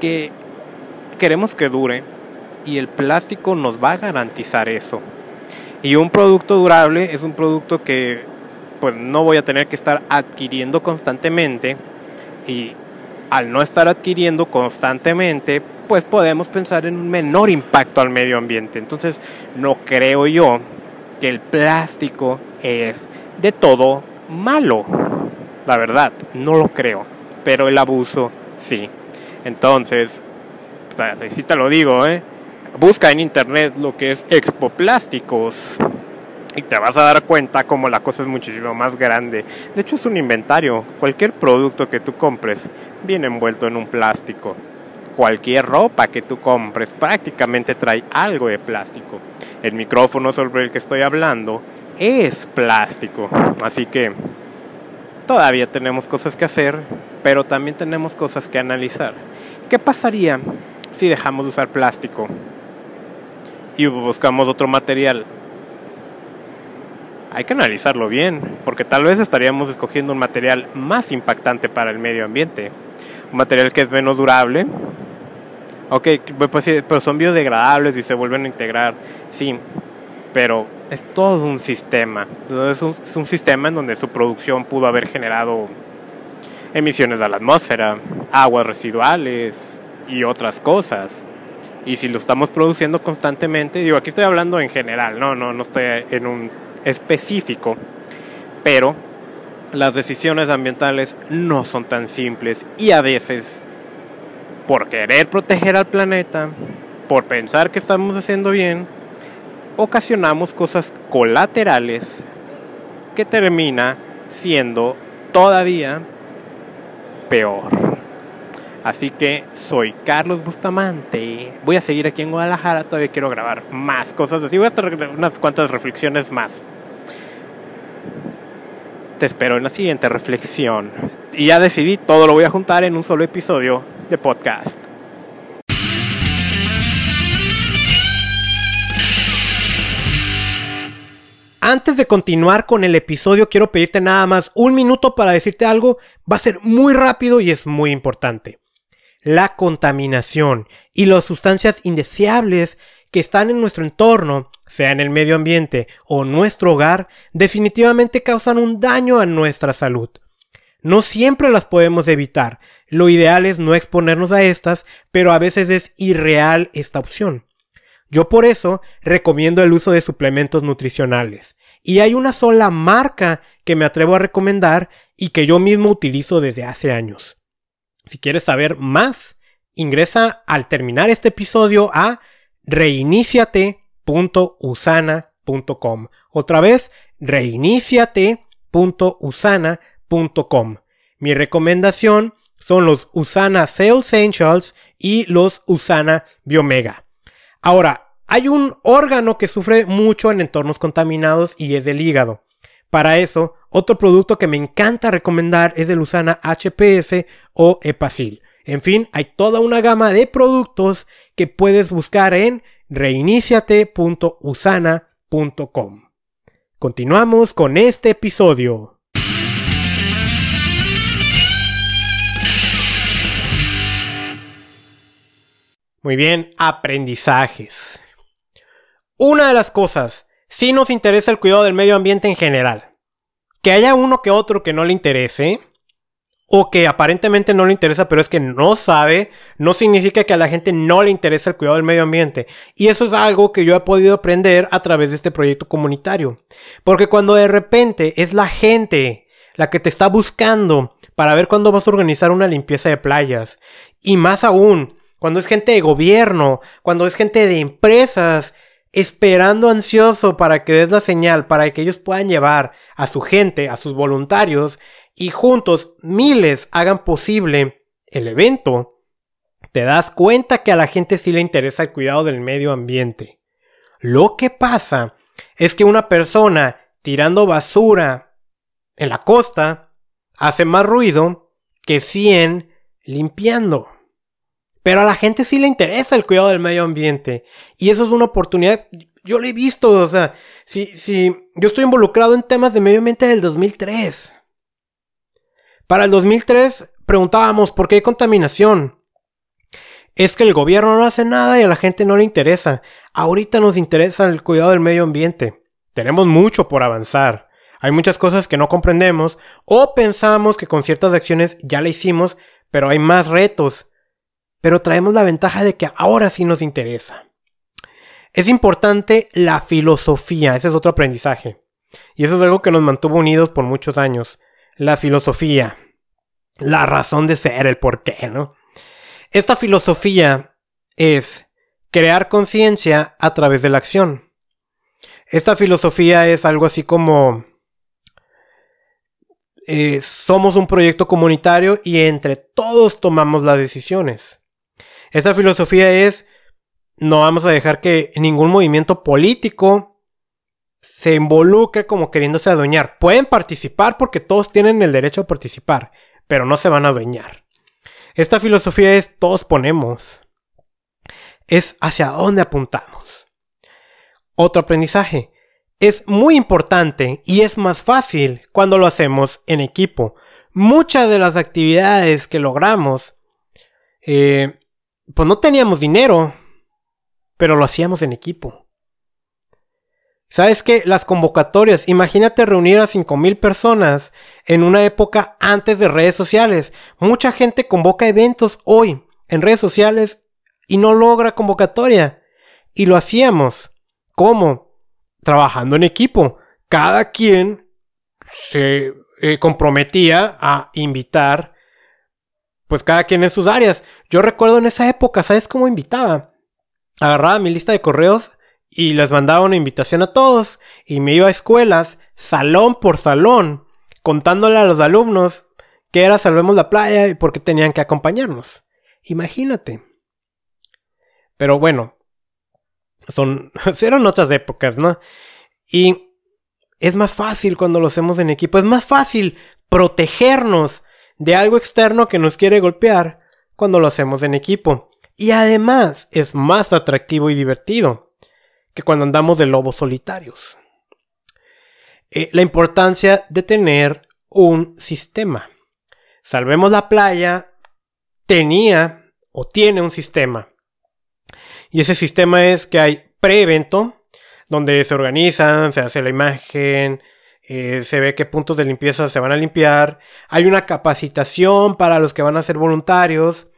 que queremos que dure y el plástico nos va a garantizar eso. Y un producto durable es un producto que pues no voy a tener que estar adquiriendo constantemente y al no estar adquiriendo constantemente pues podemos pensar en un menor impacto al medio ambiente. Entonces no creo yo que el plástico es de todo malo. La verdad, no lo creo. Pero el abuso sí. Entonces, si te lo digo, ¿eh? Busca en internet lo que es Expo Plásticos y te vas a dar cuenta como la cosa es muchísimo más grande. De hecho es un inventario. Cualquier producto que tú compres viene envuelto en un plástico. Cualquier ropa que tú compres prácticamente trae algo de plástico. El micrófono sobre el que estoy hablando es plástico. Así que todavía tenemos cosas que hacer, pero también tenemos cosas que analizar. ¿Qué pasaría si dejamos de usar plástico? Y buscamos otro material. Hay que analizarlo bien, porque tal vez estaríamos escogiendo un material más impactante para el medio ambiente. Un material que es menos durable. Ok, pues, pero son biodegradables y se vuelven a integrar. Sí, pero es todo un sistema. Es un, es un sistema en donde su producción pudo haber generado emisiones a la atmósfera, aguas residuales y otras cosas y si lo estamos produciendo constantemente, digo, aquí estoy hablando en general, no, no, no estoy en un específico, pero las decisiones ambientales no son tan simples y a veces, por querer proteger al planeta, por pensar que estamos haciendo bien, ocasionamos cosas colaterales que termina siendo todavía peor. Así que soy Carlos Bustamante. Voy a seguir aquí en Guadalajara. Todavía quiero grabar más cosas así. Voy a hacer unas cuantas reflexiones más. Te espero en la siguiente reflexión. Y ya decidí, todo lo voy a juntar en un solo episodio de podcast. Antes de continuar con el episodio, quiero pedirte nada más un minuto para decirte algo. Va a ser muy rápido y es muy importante la contaminación y las sustancias indeseables que están en nuestro entorno, sea en el medio ambiente o nuestro hogar, definitivamente causan un daño a nuestra salud. No siempre las podemos evitar. Lo ideal es no exponernos a estas, pero a veces es irreal esta opción. Yo por eso recomiendo el uso de suplementos nutricionales. Y hay una sola marca que me atrevo a recomendar y que yo mismo utilizo desde hace años. Si quieres saber más, ingresa al terminar este episodio a reiniciate.usana.com. Otra vez, reiniciate.usana.com. Mi recomendación son los Usana Cell Essentials y los Usana Biomega. Ahora, hay un órgano que sufre mucho en entornos contaminados y es el hígado. Para eso, otro producto que me encanta recomendar es el Usana HPS o Epacil. En fin, hay toda una gama de productos que puedes buscar en reiniciate.usana.com. Continuamos con este episodio. Muy bien, aprendizajes. Una de las cosas si nos interesa el cuidado del medio ambiente en general. Que haya uno que otro que no le interese, o que aparentemente no le interesa, pero es que no sabe, no significa que a la gente no le interesa el cuidado del medio ambiente. Y eso es algo que yo he podido aprender a través de este proyecto comunitario. Porque cuando de repente es la gente la que te está buscando para ver cuándo vas a organizar una limpieza de playas, y más aún, cuando es gente de gobierno, cuando es gente de empresas, esperando ansioso para que des la señal, para que ellos puedan llevar a su gente, a sus voluntarios, y juntos miles hagan posible el evento, te das cuenta que a la gente sí le interesa el cuidado del medio ambiente. Lo que pasa es que una persona tirando basura en la costa hace más ruido que 100 limpiando. Pero a la gente sí le interesa el cuidado del medio ambiente. Y eso es una oportunidad. Yo lo he visto, o sea, si, si yo estoy involucrado en temas de medio ambiente del 2003. Para el 2003 preguntábamos por qué hay contaminación. Es que el gobierno no hace nada y a la gente no le interesa. Ahorita nos interesa el cuidado del medio ambiente. Tenemos mucho por avanzar. Hay muchas cosas que no comprendemos o pensamos que con ciertas acciones ya la hicimos, pero hay más retos. Pero traemos la ventaja de que ahora sí nos interesa. Es importante la filosofía, ese es otro aprendizaje. Y eso es algo que nos mantuvo unidos por muchos años. La filosofía la razón de ser, el por qué, ¿no? Esta filosofía es crear conciencia a través de la acción. Esta filosofía es algo así como eh, somos un proyecto comunitario y entre todos tomamos las decisiones. Esta filosofía es no vamos a dejar que ningún movimiento político se involucre como queriéndose adueñar. Pueden participar porque todos tienen el derecho a participar, pero no se van a adueñar. Esta filosofía es todos ponemos. Es hacia dónde apuntamos. Otro aprendizaje. Es muy importante y es más fácil cuando lo hacemos en equipo. Muchas de las actividades que logramos, eh, pues no teníamos dinero, pero lo hacíamos en equipo. ¿Sabes qué? Las convocatorias, imagínate reunir a 5.000 personas en una época antes de redes sociales. Mucha gente convoca eventos hoy en redes sociales y no logra convocatoria. Y lo hacíamos. ¿Cómo? Trabajando en equipo. Cada quien se eh, comprometía a invitar, pues cada quien en sus áreas. Yo recuerdo en esa época, ¿sabes cómo invitaba? Agarraba mi lista de correos y les mandaba una invitación a todos y me iba a escuelas, salón por salón, contándole a los alumnos que era Salvemos la Playa y por qué tenían que acompañarnos. Imagínate. Pero bueno, son, eran otras épocas, ¿no? Y es más fácil cuando lo hacemos en equipo, es más fácil protegernos de algo externo que nos quiere golpear cuando lo hacemos en equipo. Y además es más atractivo y divertido que cuando andamos de lobos solitarios. Eh, la importancia de tener un sistema. Salvemos la playa, tenía o tiene un sistema. Y ese sistema es que hay pre-evento, donde se organizan, se hace la imagen, eh, se ve qué puntos de limpieza se van a limpiar. Hay una capacitación para los que van a ser voluntarios.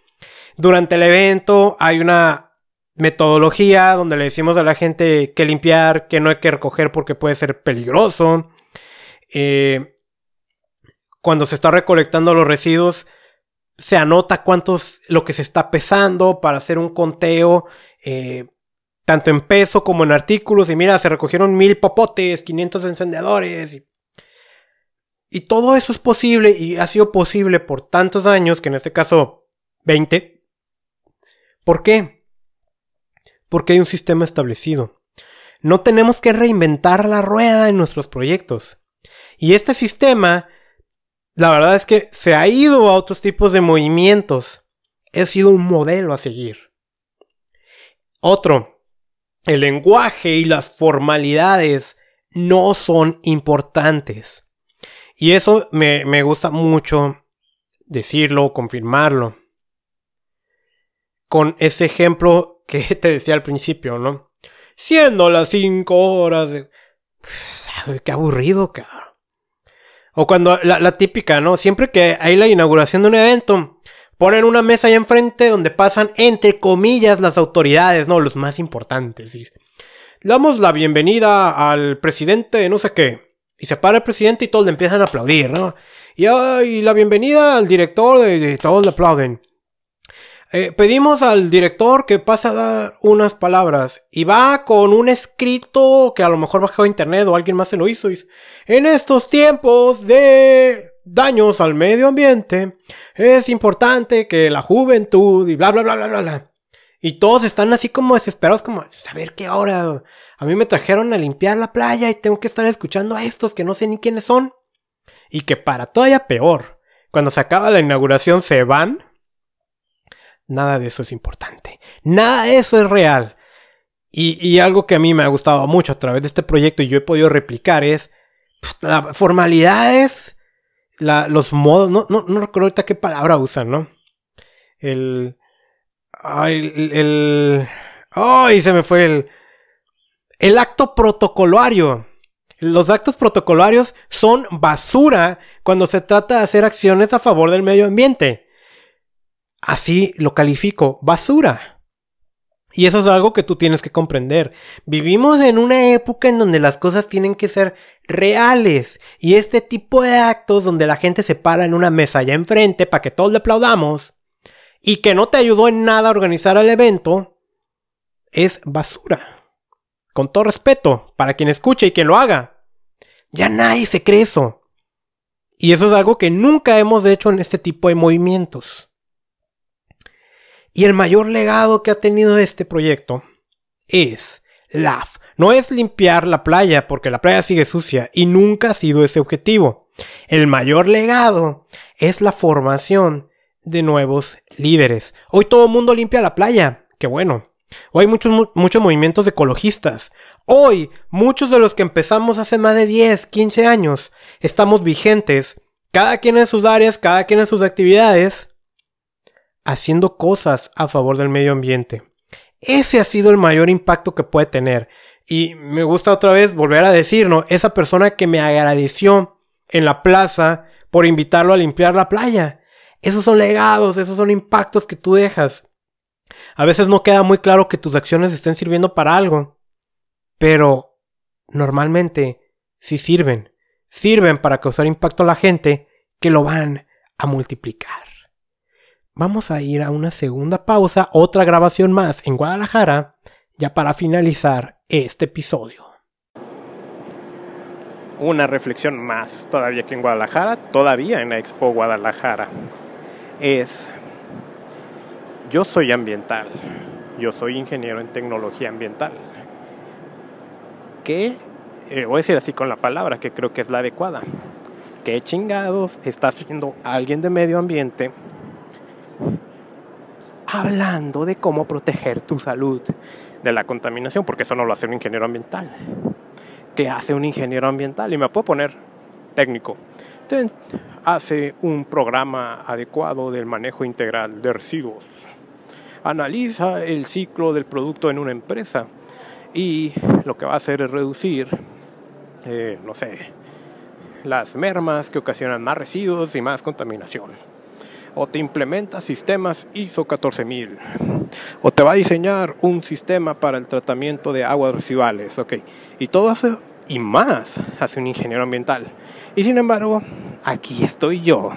Durante el evento hay una metodología donde le decimos a la gente que limpiar, que no hay que recoger porque puede ser peligroso. Eh, cuando se está recolectando los residuos, se anota cuántos lo que se está pesando para hacer un conteo, eh, tanto en peso como en artículos. Y mira, se recogieron mil popotes, 500 encendedores. Y, y todo eso es posible y ha sido posible por tantos años, que en este caso 20. ¿Por qué? porque hay un sistema establecido. No tenemos que reinventar la rueda en nuestros proyectos. Y este sistema, la verdad es que se ha ido a otros tipos de movimientos. Ha sido un modelo a seguir. Otro, el lenguaje y las formalidades no son importantes. Y eso me, me gusta mucho decirlo, confirmarlo. Con ese ejemplo que te decía al principio, ¿no? Siendo las 5 horas. Qué aburrido, cabrón. O cuando la, la típica, ¿no? Siempre que hay la inauguración de un evento, ponen una mesa ahí enfrente donde pasan, entre comillas, las autoridades, ¿no? Los más importantes. Y damos la bienvenida al presidente, no sé qué. Y se para el presidente y todos le empiezan a aplaudir, ¿no? Y, la bienvenida al director, de, todos le aplauden. Eh, pedimos al director que pase a dar unas palabras y va con un escrito que a lo mejor bajó a internet o alguien más se lo hizo. Y en estos tiempos de daños al medio ambiente, es importante que la juventud y bla bla bla bla bla bla. Y todos están así como desesperados, como, saber qué hora. A mí me trajeron a limpiar la playa y tengo que estar escuchando a estos que no sé ni quiénes son. Y que para todavía peor, cuando se acaba la inauguración se van Nada de eso es importante. Nada de eso es real. Y, algo que a mí me ha gustado mucho a través de este proyecto y yo he podido replicar es pues, las formalidades, los modos, no, no, no, recuerdo ahorita qué palabra usan, ¿no? El... Ay, el, el... Ay, se me fue el... El acto protocolario. Los actos protocolarios son basura cuando se trata de hacer acciones a favor del medio ambiente. Así lo califico, basura. Y eso es algo que tú tienes que comprender. Vivimos en una época en donde las cosas tienen que ser reales. Y este tipo de actos donde la gente se para en una mesa allá enfrente para que todos le aplaudamos y que no te ayudó en nada a organizar el evento, es basura. Con todo respeto, para quien escuche y quien lo haga. Ya nadie se cree eso. Y eso es algo que nunca hemos hecho en este tipo de movimientos. Y el mayor legado que ha tenido este proyecto es LAF. No es limpiar la playa porque la playa sigue sucia y nunca ha sido ese objetivo. El mayor legado es la formación de nuevos líderes. Hoy todo el mundo limpia la playa. Qué bueno. Hoy hay muchos, muchos movimientos ecologistas. Hoy, muchos de los que empezamos hace más de 10, 15 años, estamos vigentes, cada quien en sus áreas, cada quien en sus actividades, haciendo cosas a favor del medio ambiente. Ese ha sido el mayor impacto que puede tener. Y me gusta otra vez volver a decir, ¿no? Esa persona que me agradeció en la plaza por invitarlo a limpiar la playa. Esos son legados, esos son impactos que tú dejas. A veces no queda muy claro que tus acciones estén sirviendo para algo. Pero normalmente sí sirven. Sirven para causar impacto a la gente que lo van a multiplicar vamos a ir a una segunda pausa, otra grabación más en Guadalajara, ya para finalizar este episodio. Una reflexión más todavía aquí en Guadalajara, todavía en la Expo Guadalajara, es, yo soy ambiental, yo soy ingeniero en tecnología ambiental. ¿Qué? Eh, voy a decir así con la palabra que creo que es la adecuada. ¿Qué chingados está haciendo alguien de medio ambiente hablando de cómo proteger tu salud de la contaminación, porque eso no lo hace un ingeniero ambiental. ¿Qué hace un ingeniero ambiental? Y me puedo poner técnico. hace un programa adecuado del manejo integral de residuos. Analiza el ciclo del producto en una empresa y lo que va a hacer es reducir, eh, no sé, las mermas que ocasionan más residuos y más contaminación o te implementa sistemas ISO 14000 o te va a diseñar un sistema para el tratamiento de aguas residuales, ok. Y todo eso y más hace un ingeniero ambiental. Y sin embargo, aquí estoy yo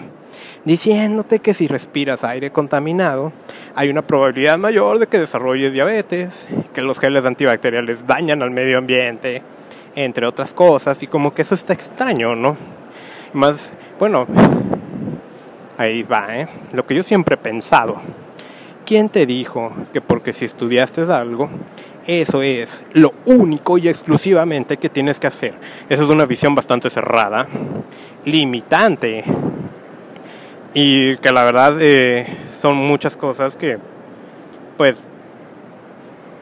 diciéndote que si respiras aire contaminado, hay una probabilidad mayor de que desarrolles diabetes, que los geles antibacteriales dañan al medio ambiente, entre otras cosas, y como que eso está extraño, ¿no? Más, bueno, Ahí va, ¿eh? Lo que yo siempre he pensado. ¿Quién te dijo que porque si estudiaste algo, eso es lo único y exclusivamente que tienes que hacer? Esa es una visión bastante cerrada, limitante, y que la verdad eh, son muchas cosas que, pues,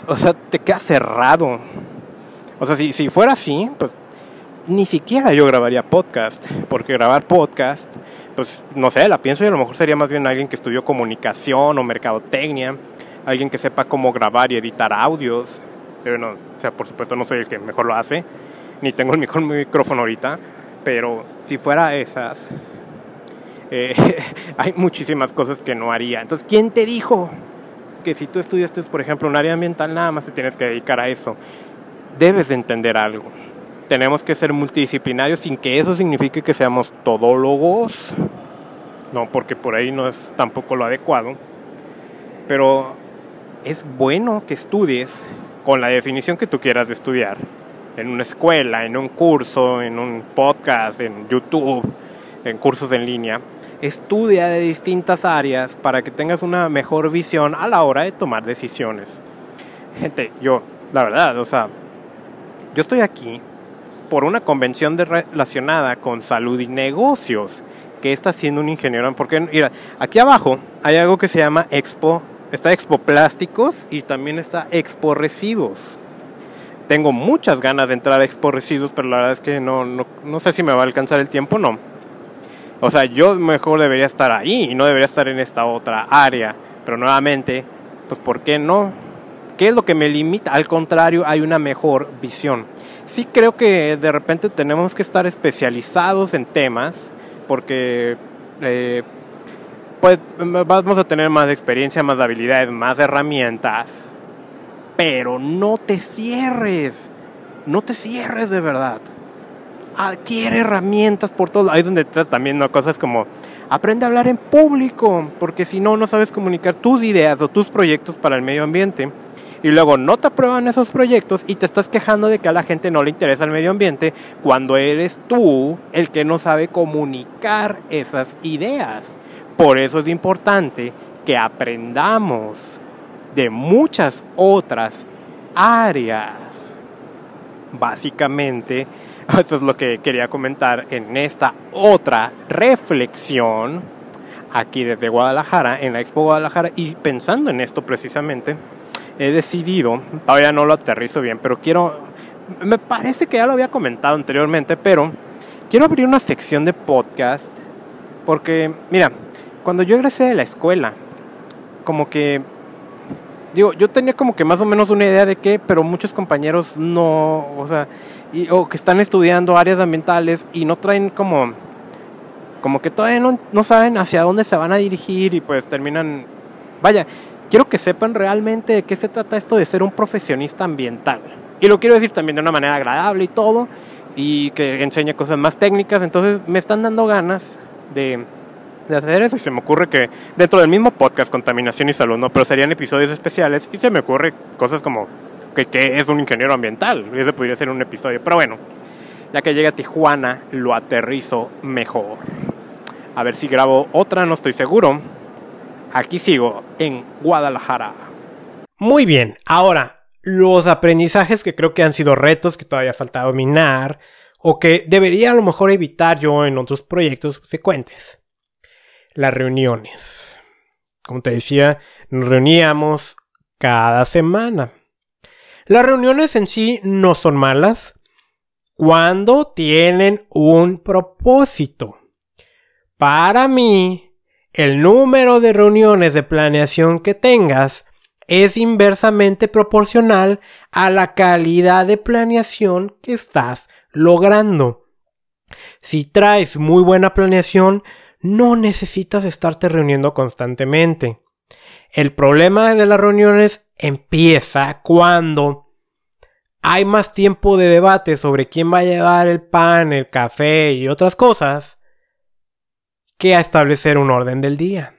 o sea, te queda cerrado. O sea, si, si fuera así, pues ni siquiera yo grabaría podcast, porque grabar podcast pues no sé, la pienso y a lo mejor sería más bien alguien que estudió comunicación o mercadotecnia, alguien que sepa cómo grabar y editar audios. Pero no, o sea, por supuesto no soy el que mejor lo hace, ni tengo el mejor micrófono ahorita, pero si fuera esas, eh, hay muchísimas cosas que no haría. Entonces, ¿quién te dijo que si tú estudiaste, por ejemplo, un área ambiental, nada más te tienes que dedicar a eso? Debes de entender algo. Tenemos que ser multidisciplinarios sin que eso signifique que seamos todólogos. No, porque por ahí no es tampoco lo adecuado. Pero es bueno que estudies con la definición que tú quieras de estudiar. En una escuela, en un curso, en un podcast, en YouTube, en cursos en línea estudia de distintas áreas para que tengas una mejor visión a la hora de tomar decisiones. Gente, yo, la verdad, o sea, yo estoy aquí por una convención relacionada con salud y negocios que está haciendo un ingeniero. Porque, mira, aquí abajo hay algo que se llama Expo, está Expo Plásticos y también está Expo Residuos. Tengo muchas ganas de entrar a Expo Residuos, pero la verdad es que no, no, no sé si me va a alcanzar el tiempo o no o sea, yo mejor debería estar ahí y no debería estar en esta otra área. Pero nuevamente, pues ¿por qué no? ¿Qué es lo que me limita? Al contrario, hay una mejor visión. Sí creo que de repente tenemos que estar especializados en temas porque eh, pues vamos a tener más experiencia, más habilidades, más herramientas. Pero no te cierres. No te cierres de verdad adquiere herramientas por todo. Ahí es donde también ¿no? cosas como aprende a hablar en público, porque si no, no sabes comunicar tus ideas o tus proyectos para el medio ambiente. Y luego no te aprueban esos proyectos y te estás quejando de que a la gente no le interesa el medio ambiente cuando eres tú el que no sabe comunicar esas ideas. Por eso es importante que aprendamos de muchas otras áreas. Básicamente, Eso es lo que quería comentar en esta otra reflexión aquí desde Guadalajara, en la Expo Guadalajara, y pensando en esto precisamente, he decidido, todavía no lo aterrizo bien, pero quiero, me parece que ya lo había comentado anteriormente, pero quiero abrir una sección de podcast, porque, mira, cuando yo egresé de la escuela, como que digo, yo tenía como que más o menos una idea de qué, pero muchos compañeros no, o sea, o que están estudiando áreas ambientales y no traen como, como que todavía no, no saben hacia dónde se van a dirigir y pues terminan, vaya, quiero que sepan realmente de qué se trata esto de ser un profesionista ambiental. Y lo quiero decir también de una manera agradable y todo, y que enseñe cosas más técnicas, entonces me están dando ganas de de hacer eso y se me ocurre que dentro del mismo podcast Contaminación y Salud, ¿no? Pero serían episodios especiales y se me ocurre cosas como que, que es un ingeniero ambiental ese podría ser un episodio. Pero bueno, ya que llegue a Tijuana lo aterrizo mejor. A ver si grabo otra, no estoy seguro. Aquí sigo, en Guadalajara. Muy bien, ahora, los aprendizajes que creo que han sido retos que todavía falta dominar o que debería a lo mejor evitar yo en otros proyectos subsecuentes las reuniones. Como te decía, nos reuníamos cada semana. Las reuniones en sí no son malas cuando tienen un propósito. Para mí, el número de reuniones de planeación que tengas es inversamente proporcional a la calidad de planeación que estás logrando. Si traes muy buena planeación, no necesitas estarte reuniendo constantemente. El problema de las reuniones empieza cuando hay más tiempo de debate sobre quién va a llevar el pan, el café y otras cosas que a establecer un orden del día.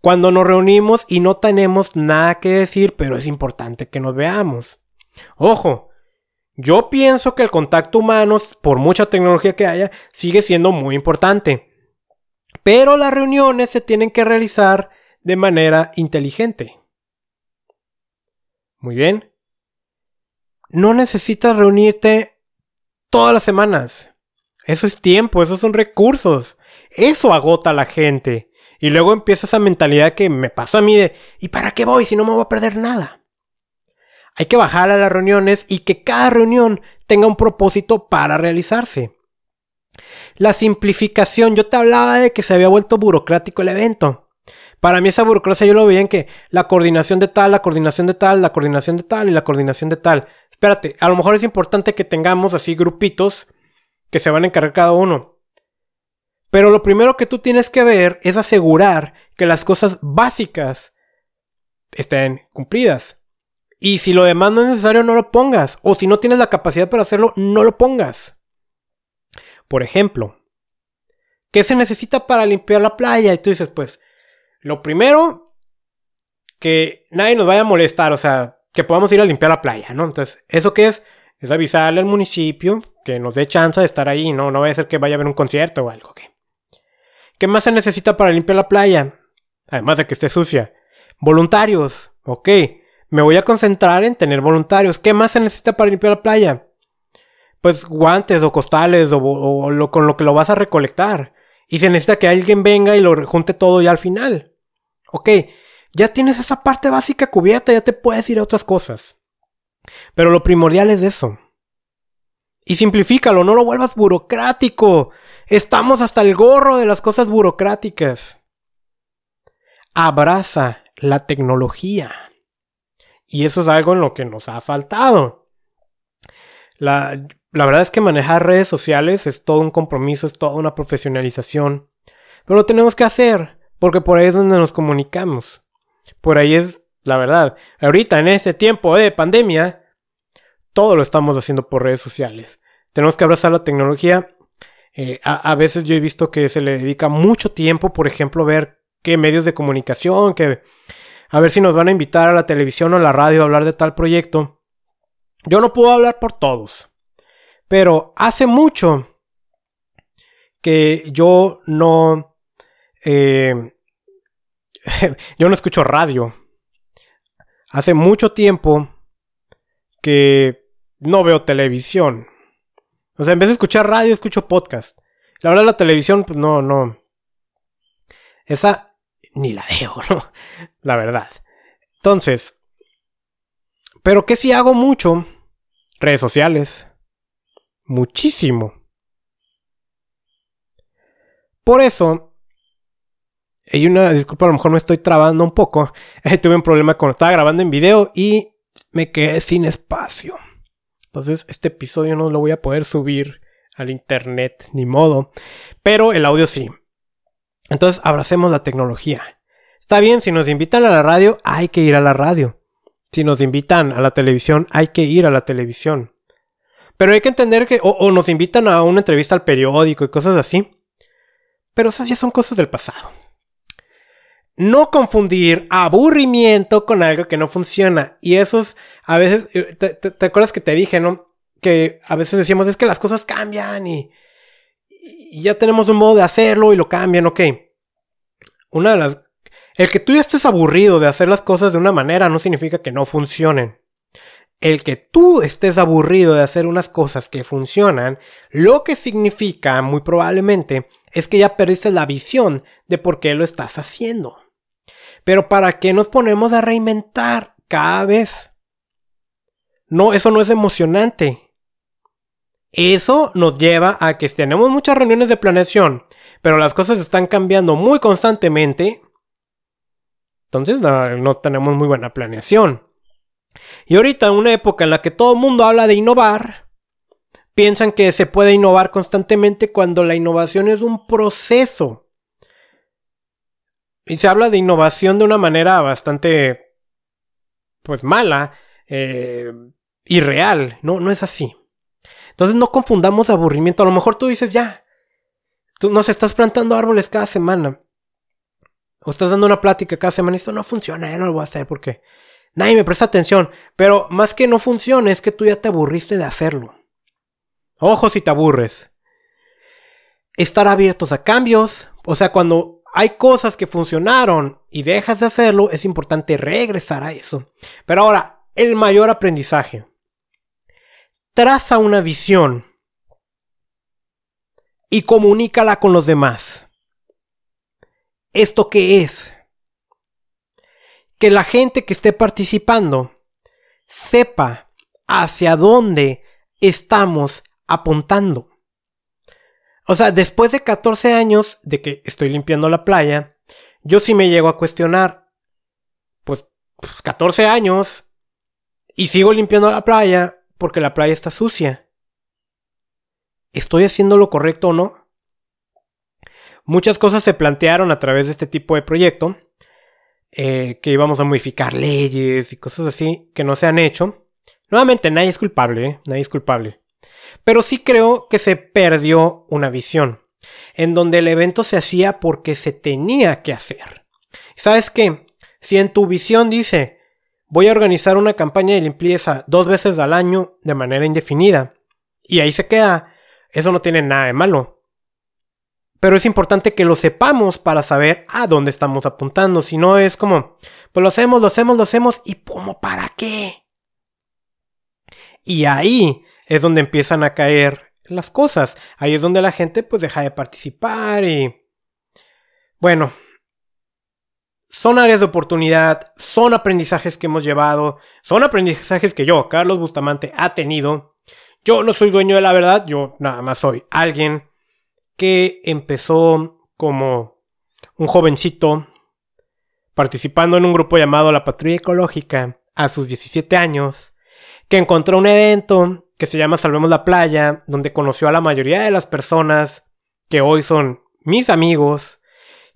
Cuando nos reunimos y no tenemos nada que decir, pero es importante que nos veamos. Ojo, yo pienso que el contacto humano, por mucha tecnología que haya, sigue siendo muy importante. Pero las reuniones se tienen que realizar de manera inteligente. Muy bien. No necesitas reunirte todas las semanas. Eso es tiempo, esos son recursos. Eso agota a la gente. Y luego empieza esa mentalidad que me pasó a mí de ¿y para qué voy si no me voy a perder nada? Hay que bajar a las reuniones y que cada reunión tenga un propósito para realizarse. La simplificación, yo te hablaba de que se había vuelto burocrático el evento. Para mí esa burocracia yo lo veía en que la coordinación de tal, la coordinación de tal, la coordinación de tal y la coordinación de tal. Espérate, a lo mejor es importante que tengamos así grupitos que se van a encargar cada uno. Pero lo primero que tú tienes que ver es asegurar que las cosas básicas estén cumplidas. Y si lo demás no es necesario, no lo pongas. O si no tienes la capacidad para hacerlo, no lo pongas. Por ejemplo, ¿qué se necesita para limpiar la playa? Y tú dices, pues, lo primero, que nadie nos vaya a molestar, o sea, que podamos ir a limpiar la playa, ¿no? Entonces, ¿eso qué es? Es avisarle al municipio que nos dé chance de estar ahí, ¿no? No vaya a ser que vaya a haber un concierto o algo, ¿qué? ¿Qué más se necesita para limpiar la playa? Además de que esté sucia. Voluntarios, ok. Me voy a concentrar en tener voluntarios. ¿Qué más se necesita para limpiar la playa? Pues guantes o costales o, con lo que lo vas a recolectar. Y se necesita que alguien venga y lo junte todo ya al final. Ok, ya tienes esa parte básica cubierta, ya te puedes ir a otras cosas. Pero lo primordial es eso. Y simplifícalo, no lo vuelvas burocrático. Estamos hasta el gorro de las cosas burocráticas. Abraza la tecnología. Y eso es algo en lo que nos ha faltado. La, verdad es que manejar redes sociales es todo un compromiso, es toda una profesionalización. Pero lo tenemos que hacer, porque por ahí es donde nos comunicamos. Por ahí es la verdad. Ahorita, en este tiempo de pandemia, todo lo estamos haciendo por redes sociales. Tenemos que abrazar la tecnología. Eh, a, veces yo he visto que se le dedica mucho tiempo, por ejemplo, ver qué medios de comunicación, que a ver si nos van a invitar a la televisión o a la radio a hablar de tal proyecto. Yo no puedo hablar por todos, pero hace mucho que yo no... Eh, yo no escucho radio. Hace mucho tiempo que no veo televisión. O sea, en vez de escuchar radio, escucho podcast. La verdad, la televisión, pues no, no. Esa ni la veo, ¿no? La verdad. Entonces, pero que si hago mucho, redes sociales. Muchísimo. Por eso, hay una disculpa, a lo mejor me estoy trabando un poco. tuve un problema cuando estaba grabando en video y me quedé sin espacio. Entonces, este episodio no lo voy a poder subir al internet, ni modo. Pero el audio sí. Entonces, abracemos la tecnología. Está bien, si nos invitan a la radio, hay que ir a la radio. Si nos invitan a la televisión, hay que ir a la televisión. Pero hay que entender que, o, nos invitan a una entrevista al periódico y cosas así. Pero esas ya son cosas del pasado no confundir aburrimiento con algo que no funciona. Y eso es, a veces, eh, te, acuerdas que te dije, ¿no? Que a veces decíamos, es que las cosas cambian y, y ya tenemos un modo de hacerlo y lo cambian, ok. Una de las... El que tú ya estés aburrido de hacer las cosas de una manera no significa que no funcionen. El que tú estés aburrido de hacer unas cosas que funcionan, lo que significa, muy probablemente, es que ya perdiste la visión de por qué lo estás haciendo. Pero ¿para qué nos ponemos a reinventar cada vez? No, eso no es emocionante. Eso nos lleva a que tenemos muchas reuniones de planeación, pero las cosas están cambiando muy constantemente. Entonces no, tenemos muy buena planeación. Y ahorita, en una época en la que todo el mundo habla de innovar, piensan que se puede innovar constantemente cuando la innovación es un proceso. Y se habla de innovación de una manera bastante, pues mala, eh, irreal. No, no es así. Entonces no confundamos aburrimiento. A lo mejor tú dices, ya, tú nos estás plantando árboles cada semana. O estás dando una plática cada semana esto no funciona, ya no lo voy a hacer porque nadie me presta atención. Pero más que no funcione es que tú ya te aburriste de hacerlo. Ojo si te aburres. Estar abiertos a cambios. O sea, cuando hay cosas que funcionaron y dejas de hacerlo, es importante regresar a eso. Pero ahora, el mayor aprendizaje. Traza una visión y comunícala con los demás. ¿Esto qué es? Que la gente que esté participando sepa hacia dónde estamos apuntando. O sea, después de 14 años de que estoy limpiando la playa, yo sí me llego a cuestionar, pues, 14 pues, años y sigo limpiando la playa porque la playa está sucia. ¿estoy haciendo lo correcto o no? Muchas cosas se plantearon a través de este tipo de proyecto, eh, que íbamos a modificar leyes y cosas así que no se han hecho. Nuevamente, nadie es culpable, ¿eh? nadie es culpable. Pero sí creo que se perdió una visión, en donde el evento se hacía porque se tenía que hacer. ¿Sabes qué? Si en tu visión dice, voy a organizar una campaña de limpieza dos veces al año de manera indefinida, y ahí se queda, eso no tiene nada de malo. Pero es importante que lo sepamos para saber a dónde estamos apuntando. Si no es como, pues lo hacemos, lo hacemos, lo hacemos y ¿cómo para qué? Y ahí es donde empiezan a caer las cosas. Ahí es donde la gente pues deja de participar y... Bueno, son áreas de oportunidad, son aprendizajes que hemos llevado, son aprendizajes que yo, Carlos Bustamante, ha tenido. Yo no soy dueño de la verdad, yo nada más soy alguien que empezó como un jovencito participando en un grupo llamado La Patrulla Ecológica a sus 17 años, que encontró un evento que se llama Salvemos la Playa, donde conoció a la mayoría de las personas que hoy son mis amigos,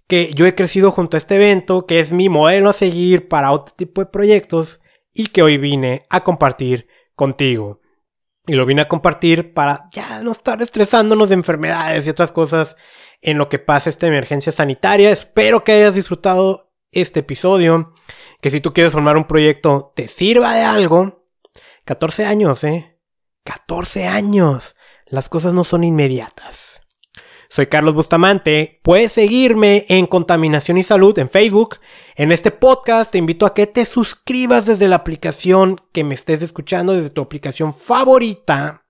que yo he crecido junto a este evento, que es mi modelo a seguir para otro tipo de proyectos y que hoy vine a compartir contigo. Y lo vine a compartir para ya no estar estresándonos de enfermedades y otras cosas en lo que pasa esta emergencia sanitaria. Espero que hayas disfrutado este episodio. Que si tú quieres formar un proyecto te sirva de algo. 14 años, ¿eh? 14 años. Las cosas no son inmediatas. Soy Carlos Bustamante. Puedes seguirme en Contaminación y Salud en Facebook. En este podcast te invito a que te suscribas desde la aplicación que me estés escuchando, desde tu aplicación favorita.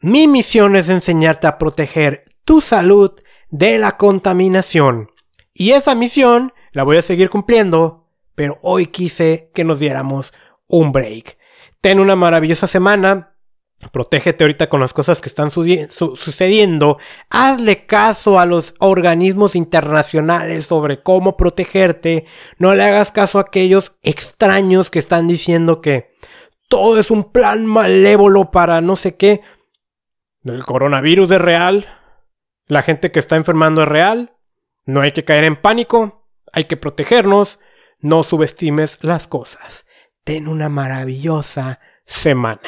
Mi misión es enseñarte a proteger tu salud de la contaminación. Y esa misión la voy a seguir cumpliendo, pero hoy quise que nos diéramos un break. Ten una maravillosa semana. Protégete ahorita con las cosas que están sucediendo. Hazle caso a los organismos internacionales sobre cómo protegerte. No le hagas caso a aquellos extraños que están diciendo que todo es un plan malévolo para no sé qué. El coronavirus es real. La gente que está enfermando es real. No hay que caer en pánico. Hay que protegernos. No subestimes las cosas. Ten una maravillosa semana.